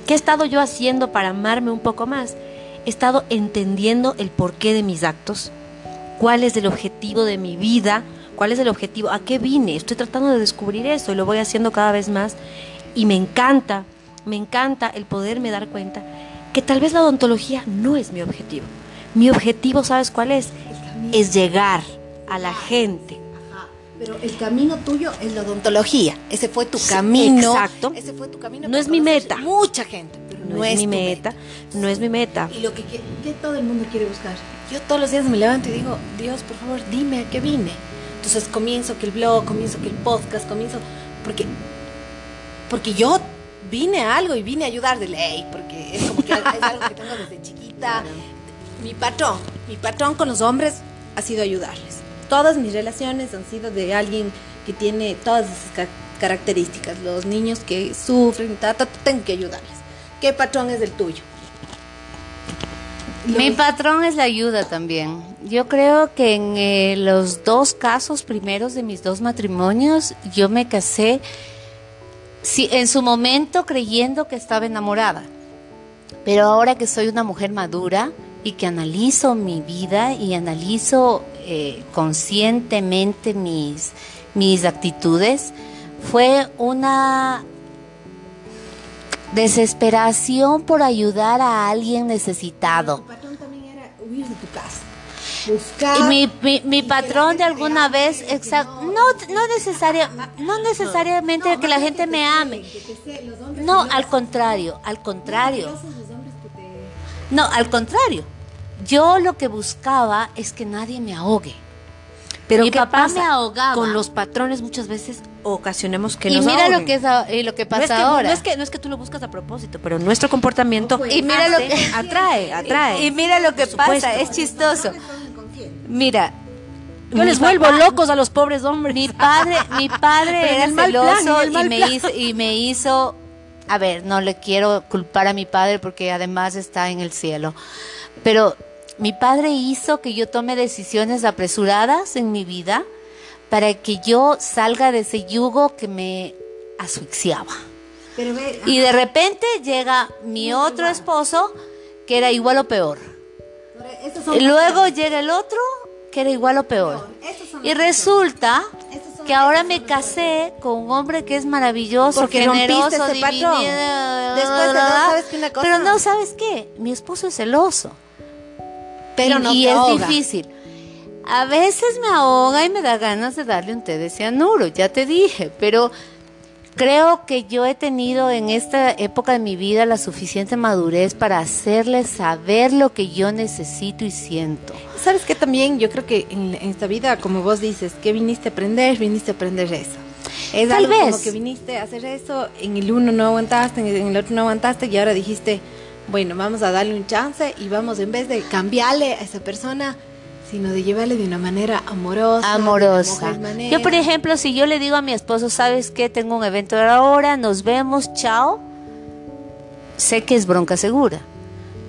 ¿Qué he estado yo haciendo para amarme un poco más? He estado entendiendo el porqué de mis actos, cuál es el objetivo de mi vida, cuál es el objetivo, a qué vine. Estoy tratando de descubrir eso y lo voy haciendo cada vez más. Y me encanta, me encanta el poderme dar cuenta que tal vez la odontología no es mi objetivo. Mi objetivo, ¿sabes cuál es? Es llegar a la gente. Ajá, Pero el camino tuyo es la odontología. Ese fue tu camino. exacto. Ese fue tu camino. No es mi meta. Mucha gente, pero No, no, es, mi tu meta, no es mi meta. Y lo que, que todo el mundo quiere buscar. Yo todos los días me levanto y digo, Dios, por favor, dime a qué vine. Entonces comienzo que el blog, comienzo que el podcast, comienzo porque porque yo vine a algo y vine a ayudar de ley, porque es como que es algo que tengo desde chiquita. [laughs] Mi patrón, mi patrón con los hombres ha sido ayudarles. Todas mis relaciones han sido de alguien que tiene todas esas ca- características. Los niños que sufren, ta, ta, tengo que ayudarles. ¿Qué patrón es el tuyo? Mi patrón es la ayuda también. Yo creo que en eh, los dos casos primeros de mis dos matrimonios, yo me casé sí, en su momento creyendo que estaba enamorada. Pero ahora que soy una mujer madura y que analizo mi vida y analizo eh, conscientemente mis, mis actitudes, fue una desesperación por ayudar a alguien necesitado. Tu patrón también era huir de tu casa. Buscar. Y mi, mi, mi y que patrón de alguna vez, exacto, no- no, no, necesaria, [laughs] no necesariamente que la gente te me ame. que te sé- los hombres No, al contrario, al contrario. No, al contrario. Yo lo que buscaba es que nadie me ahogue. Pero Mi ¿qué papá pasa? me ahogaba. Con los patrones muchas veces ocasionemos que y nos mira lo que es a- y lo que no pasa es que, ahora. No es, que, no es que tú lo buscas a propósito, pero nuestro comportamiento Y mira lo que- atrae, atrae. Y, y mira lo que pasa, es chistoso. Mira, Yo les vuelvo papá- locos a los pobres hombres. Mi padre, mi padre [laughs] era el mal plan, celoso y me plan. hizo y me hizo a ver, no le quiero culpar a mi padre porque además está en el cielo. Pero mi padre hizo que yo tome decisiones apresuradas en mi vida para que yo salga de ese yugo que me asfixiaba. Pero ve, Y de repente llega mi otro esposo que era igual o peor. Y luego llega el otro que era igual o peor. Y resulta que ahora me casé con un hombre que es maravilloso, Porque generoso, ese divino. Después de dos, ¿sabes qué una cosa? Pero no, ¿sabes qué? Mi esposo es celoso. Pero y, no y te es ahoga. difícil. A veces me ahoga y me da ganas de darle un té de cianuro, ya te dije, pero creo que yo he tenido en esta época de mi vida la suficiente madurez para hacerle saber lo que yo necesito y siento. ¿Sabes qué también? Yo creo que en, en esta vida, como vos dices, que viniste a aprender, viniste a aprender eso. Es Tal algo como vez. que viniste a hacer eso, en el uno no aguantaste, en el otro no aguantaste y ahora dijiste, bueno, vamos a darle un chance y vamos en vez de cambiarle a esa persona, sino de llevarle de una manera amorosa. amorosa. manera. Yo, por ejemplo, si yo le digo a mi esposo, ¿sabes qué? Tengo un evento ahora, nos vemos, chao. Sé que es bronca segura.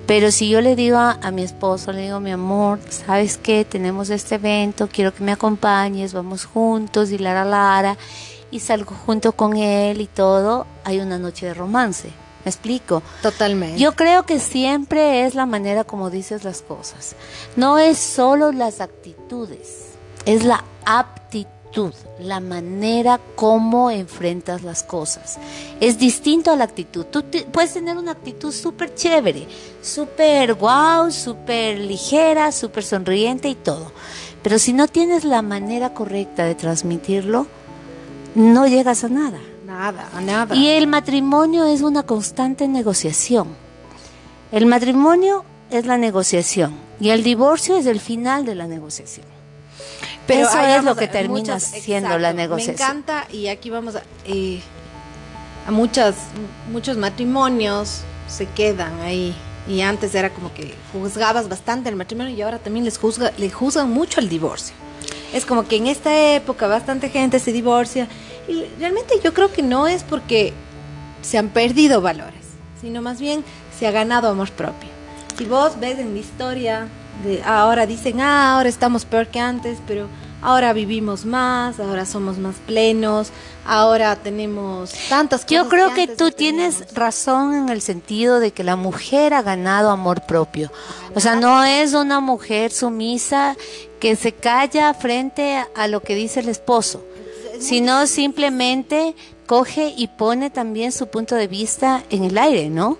Pero si yo le digo a, a mi esposo, le digo, mi amor, ¿sabes qué? Tenemos este evento, quiero que me acompañes, vamos juntos y lara lara. y salgo junto con él y todo, hay una noche de romance. ¿Me explico? Totalmente. Yo creo que siempre es la manera como dices las cosas. No es solo las actitudes, es la aptitud, la manera como enfrentas las cosas. Es distinto a la actitud. Tú puedes tener una actitud súper chévere, súper wow, súper ligera, súper sonriente y todo. Pero si no tienes la manera correcta de transmitirlo, no llegas a nada. Nada, nada. Y el matrimonio es una constante negociación. El matrimonio es la negociación y el divorcio es el final de la negociación. Pero Eso es lo que termina siendo la negociación. Me encanta y aquí vamos a, eh, a muchas, muchos matrimonios se quedan ahí y antes era como que juzgabas bastante el matrimonio y ahora también les juzga, le juzgan mucho el divorcio. Es como que en esta época bastante gente se divorcia y realmente yo creo que no es porque se han perdido valores, sino más bien se ha ganado amor propio. Si vos ves en la historia, de ahora dicen, ah, ahora estamos peor que antes, pero ahora vivimos más, ahora somos más plenos, ahora tenemos tantas cosas. Yo creo que, tú tienes razón en el sentido de que la mujer ha ganado amor propio. O sea, no es una mujer sumisa que se calla frente a lo que dice el esposo sino simplemente coge y pone también su punto de vista en el aire, ¿no?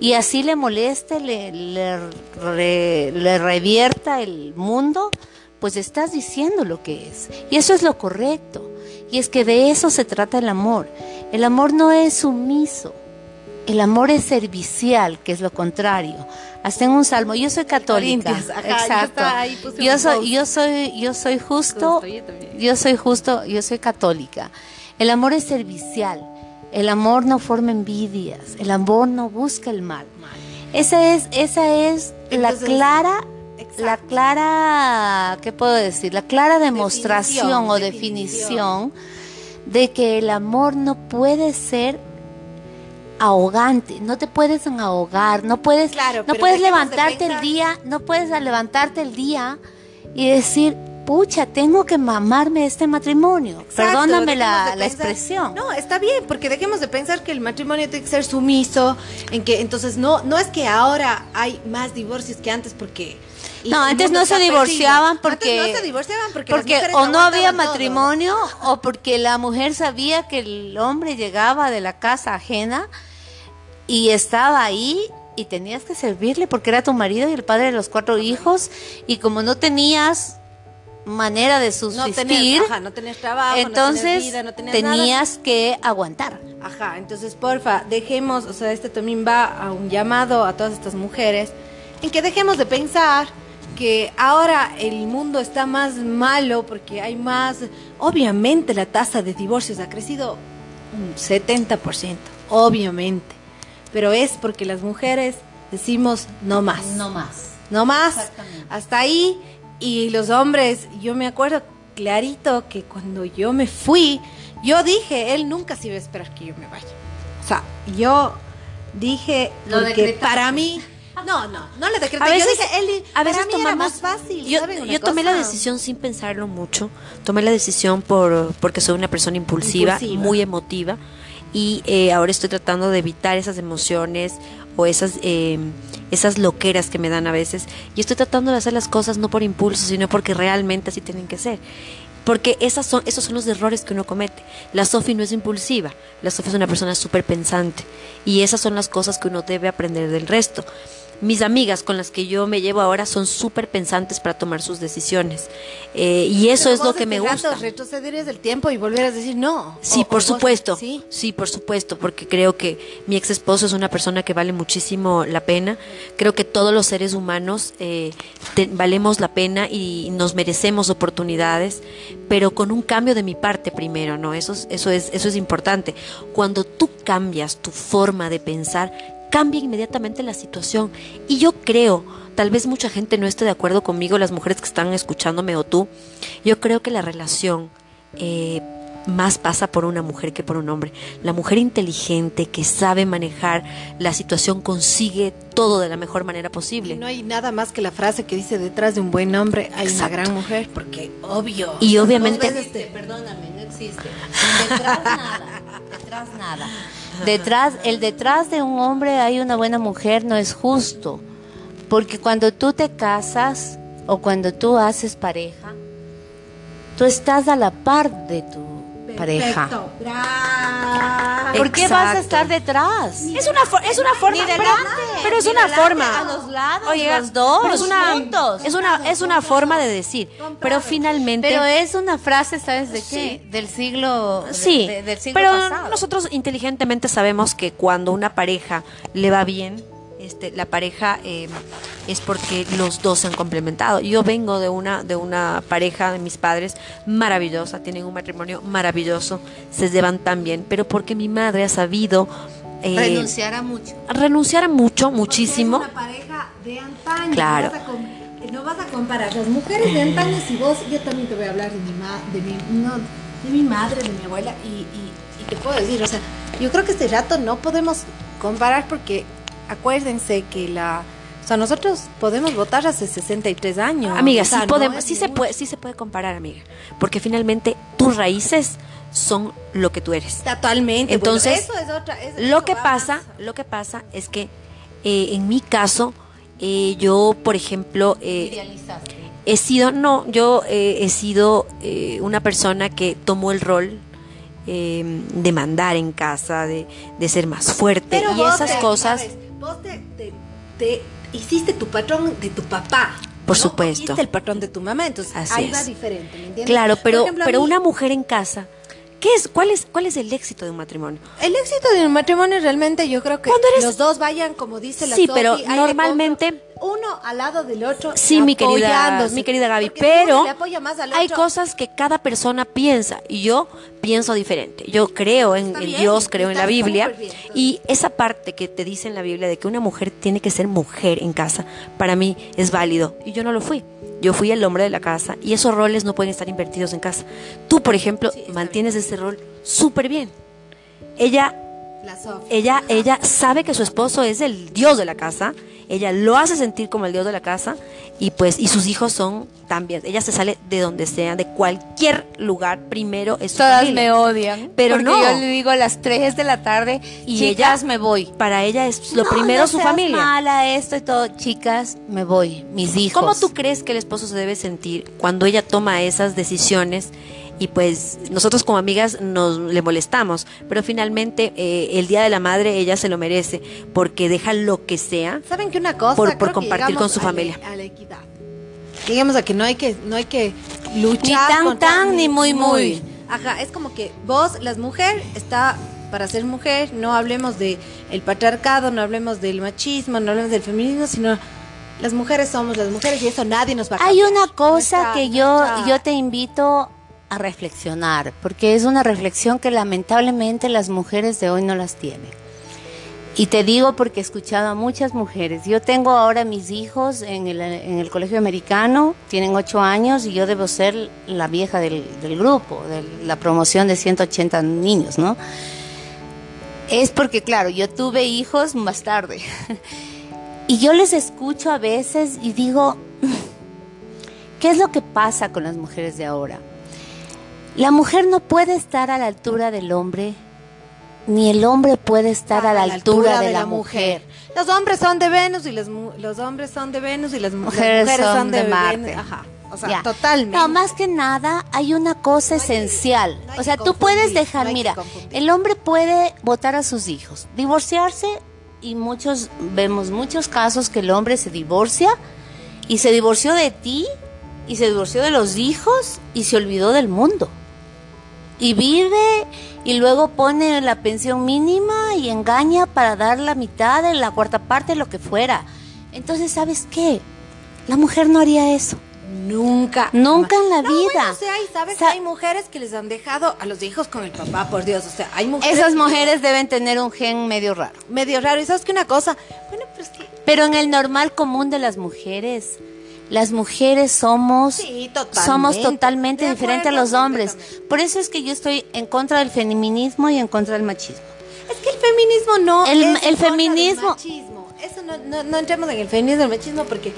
Y así le moleste, le, le, revierta el mundo, pues estás diciendo lo que es. Y eso es lo correcto. Y es que de eso se trata el amor. El amor no es sumiso. El amor es servicial, que es lo contrario. Hasta en un salmo, yo soy católica. exacto. Yo, soy, yo soy, yo soy justo, yo soy justo, yo soy católica. El amor es servicial. El amor no forma envidias. El amor no busca el mal. Esa es, esa es la clara, la clara, ¿qué puedo decir? La clara demostración o definición de que el amor no puede ser ahogante, no te puedes ahogar, no puedes, no puedes levantarte el día, no puedes levantarte el día y decir, pucha, tengo que mamarme este matrimonio. Perdóname la, expresión. No, está bien, porque dejemos de pensar que el matrimonio tiene que ser sumiso, en que entonces no, no es que ahora hay más divorcios que antes porque no, antes no se divorciaban porque, no se divorciaban porque, porque o no había matrimonio o porque la mujer sabía que el hombre llegaba de la casa ajena y estaba ahí y tenías que servirle porque era tu marido y el padre de los cuatro hijos y como no tenías manera de subsistir, no tenías, trabajo, entonces no tenías que aguantar. Ajá, entonces porfa, dejemos, o sea, este también va a un llamado a todas estas mujeres en que dejemos de pensar que ahora el mundo está más malo porque hay más, obviamente la tasa de divorcios ha crecido un 70%, obviamente pero es porque las mujeres decimos no más. No más. No más. Hasta ahí. Y los hombres, yo me acuerdo clarito que cuando yo me fui, yo dije, él nunca se iba a esperar que yo me vaya. O sea, yo dije que para mí [laughs] no, no, no le decreté. A veces, yo dije, él, a veces para mí era más fácil. Yo, yo tomé la decisión sin pensarlo mucho. Tomé la decisión por porque soy una persona impulsiva. muy emotiva y eh, ahora estoy tratando de evitar esas emociones o esas, eh, esas loqueras que me dan a veces y estoy tratando de hacer las cosas no por impulso, sino porque realmente así tienen que ser. Porque esas son, esos son los errores que uno comete. La Sofi no es impulsiva, la Sofi es una persona súper pensante y esas son las cosas que uno debe aprender del resto. Mis amigas con las que yo me llevo ahora son súper pensantes para tomar sus decisiones. Eh, y eso es lo que me gusta. retrocederes del tiempo y volver a decir no. Sí, por supuesto. ¿sí? ¿sí? por supuesto, porque creo que mi ex esposo es una persona que vale muchísimo la pena. Creo que todos los seres humanos eh, valemos la pena y nos merecemos oportunidades, pero con un cambio de mi parte primero, ¿no? Eso, eso, es, eso es importante. Cuando tú cambias tu forma de pensar, cambia inmediatamente la situación. Y yo creo, tal vez mucha gente no esté de acuerdo conmigo, las mujeres que están escuchándome o tú, yo creo que la relación eh, más pasa por una mujer que por un hombre. La mujer inteligente que sabe manejar la situación consigue todo de la mejor manera posible. no hay nada más que la frase que dice detrás de un buen hombre hay una gran mujer, porque obvio. Y obviamente... Este, perdóname, existe. Detrás nada. Detrás nada. Detrás, el detrás de un hombre hay una buena mujer no es justo. Porque cuando tú te casas o cuando tú haces pareja, tú estás a la par de tu pareja. Perfecto. Bravo. ¿Por qué vas a estar detrás? Es una, es una forma, Ni delante, pero es ni una delante, forma. a los lados, Oye, los dos, pero es una, juntos. es una, es una forma de decir. Pero finalmente. Pero es una frase, ¿sabes de qué? Sí. Del siglo, de- Sí, de- del siglo pero pasado. nosotros inteligentemente sabemos que cuando una pareja le va bien, este, la pareja eh, es porque los dos se han complementado. Yo vengo de una, de una pareja de mis padres maravillosa, tienen un matrimonio maravilloso, se llevan tan bien, pero porque mi madre ha sabido eh, renunciar a mucho. renunciar a mucho, muchísimo. Porque es una pareja de antaño. Claro. No vas, a no vas a comparar las mujeres de antaño si vos, yo también te voy a hablar de mi, ma- de mi, no, de mi madre, de mi abuela y, y, y te puedo decir, o sea, yo creo que este rato no podemos comparar porque acuérdense que la, o sea, nosotros podemos votar hace 63 años. Amiga, o sea, sí podemos, sí se puede, sí se puede comparar, amiga, porque finalmente tus raíces son lo que tú eres. Totalmente. Entonces, bueno, eso es otra. eso- Lo eso que pasa, lo que pasa es que eh, en mi caso, eh, yo, por ejemplo, eh, he sido, no, yo eh, he sido eh, una persona que tomó el rol eh, de mandar en casa, de, de ser más fuerte Pero y esas cosas. sabes, vos te, te- te hiciste tu patrón de tu papá. Por ¿no? supuesto. Hiciste el patrón de tu mamá, entonces Así ahí es. va diferente, ¿me entiendes? Claro, pero, ejemplo, pero mí, una mujer en casa, ¿qué es, cuál es, cuál es el éxito de un matrimonio? El éxito de un matrimonio realmente yo creo que eres- los dos vayan, como dice la Sí, Sofi, pero normalmente- Uno al lado del otro. Sí, mi querida, mi querida Gaby, pero hay cosas que cada persona piensa y yo pienso diferente. Yo creo en, Dios, creo en la Biblia bien, y esa parte que te dice en la Biblia de que una mujer tiene que ser mujer en casa, para mí es válido y yo no lo fui. Yo fui el hombre de la casa y esos roles no pueden estar invertidos en casa. Tú, por ejemplo, Sí, mantienes ese rol súper bien. Ella. Ella, ella sabe que su esposo es el dios de la casa, ella lo hace sentir como el dios de la casa y pues y sus hijos son también, ella se sale de donde sea, de cualquier lugar, primero es su Todas familia. me odian. Pero porque no. yo le digo a las 3 de la tarde Y chicas ella- me voy. Para ella es lo No, primero no su seas familia. mala esto y todo, chicas, me voy, mis hijos. ¿Cómo tú crees que el esposo se debe sentir cuando ella toma esas decisiones? Y pues nosotros como amigas nos le molestamos, pero finalmente eh, el Día de la Madre ella se lo merece porque deja lo que sea ¿Saben que una cosa? Por- por compartir con su a la- familia. A la equidad. Digamos a que no hay que, no hay que luchar. Ni tan, contra- tan, ni muy, muy. Ajá, es como que vos, las mujeres, está para ser mujer, no hablemos de el patriarcado, no hablemos del machismo, no hablemos del feminismo, sino las mujeres somos las mujeres y eso nadie nos va a Hay cambiar. una cosa Nuestra- que yo, nuestra- yo te invito a reflexionar, porque es una reflexión que lamentablemente las mujeres de hoy no las tienen. Y te digo porque he escuchado a muchas mujeres. Yo tengo ahora mis hijos en el, en el colegio americano, tienen ocho años y yo debo ser la vieja del, del grupo, de la promoción de 180 niños, ¿no? Es porque, claro, yo tuve hijos más tarde. [laughs] Y yo les escucho a veces y digo, [laughs] ¿qué es lo que pasa con las mujeres de ahora? La mujer no puede estar a la altura del hombre, ni el hombre puede estar a la, altura, de, la, mujer. Los hombres son de Venus y las los hombres son de Venus y las, mu- las Mujeres mujeres, son son, de, de Marte. Venus. Ajá. O sea, Ya. totalmente. No, más que nada hay una cosa No hay que- esencial. no o sea, tú puedes dejar, no mira, el hombre puede votar a sus hijos, divorciarse y muchos vemos muchos casos que el hombre se divorcia y se divorció de ti y se divorció de los hijos y se olvidó del mundo. Y vive y luego pone la pensión mínima y engaña para dar la mitad de la cuarta parte, lo que fuera. Entonces, ¿sabes qué? La mujer no haría eso. Nunca. Nunca en la No, vida. bueno, o sea, y sabes que hay mujeres que les han dejado a los hijos con el papá, por Dios. O sea, hay mujeres. Esas mujeres deben tener un gen medio raro. Medio raro. Y sabes que una cosa. Bueno, pero es que. Pero en el normal común de las mujeres, las mujeres somos, Sí, totalmente. somos totalmente diferentes a los hombres. Por eso es que yo estoy en contra del feminismo y en contra del machismo. Es que el feminismo no. El- es el feminismo- machismo. Eso no, no, no entremos en el feminismo y el machismo porque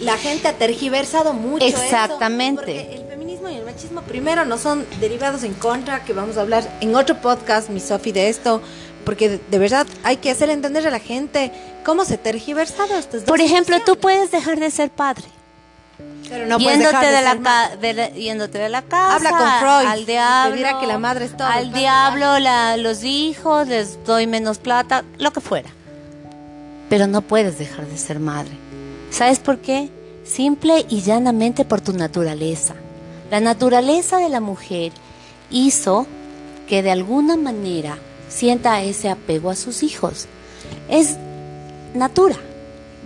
la gente ha tergiversado mucho. Exactamente. el feminismo y el machismo primero no son derivados en contra, que vamos a hablar en otro podcast, mi Sofi, de esto, porque de, verdad hay que hacer entender a la gente cómo se tergiversado estas dos Por ejemplo, tú puedes dejar de ser padre. Pero no puedes yéndote, de la ser ca- madre. de la- yéndote de la casa. Habla con Freud, Al te diablo. dirá que la madre es todo, Al padre diablo, la- los hijos, les doy menos plata, lo que fuera. Pero no puedes dejar de ser madre. ¿Sabes por qué? Simple y llanamente por tu naturaleza. La naturaleza de la mujer hizo que de alguna manera sienta ese apego a sus hijos. Es natura,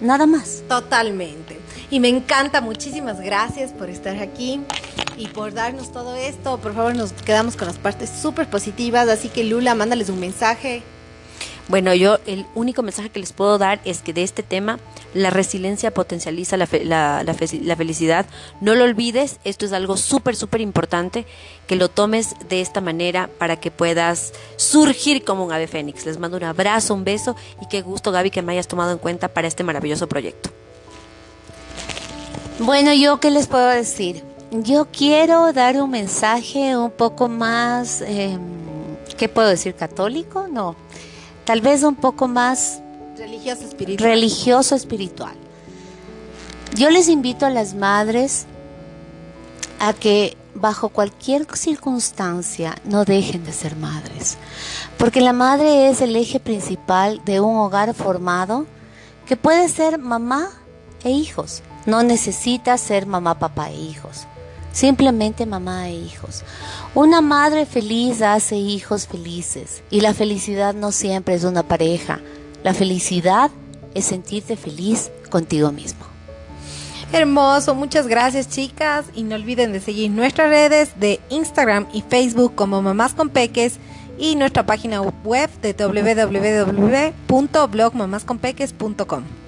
nada más. Totalmente. Y me encanta, muchísimas gracias por estar aquí y por darnos todo esto. Por favor, nos quedamos con las partes súper positivas. Así que Lula, mándales un mensaje. Bueno, yo el único mensaje que les puedo dar es que de este tema la resiliencia potencializa la, fe- la- la fe- la felicidad. No lo olvides, esto es algo súper, súper importante, que lo tomes de esta manera para que puedas surgir como un ave fénix. Les mando un abrazo, un beso y qué gusto Gaby que me hayas tomado en cuenta para este maravilloso proyecto. Bueno, yo qué les puedo decir. Yo quiero dar un mensaje un poco más, eh, ¿qué puedo decir? ¿Católico? No. Tal vez un poco más Religioso espiritual. religioso espiritual. Yo les invito a las madres a que bajo cualquier circunstancia no dejen de ser madres, porque la madre es el eje principal de un hogar formado que puede ser mamá e hijos. No necesita ser mamá, papá e hijos. Simplemente mamá e hijos. Una madre feliz hace hijos felices y la felicidad no siempre es una pareja. La felicidad es sentirte feliz contigo mismo. Hermoso, muchas gracias chicas y no olviden de seguir nuestras redes de Instagram y Facebook como Mamás con Peques y nuestra página web de www.blogmamasconpeques.com.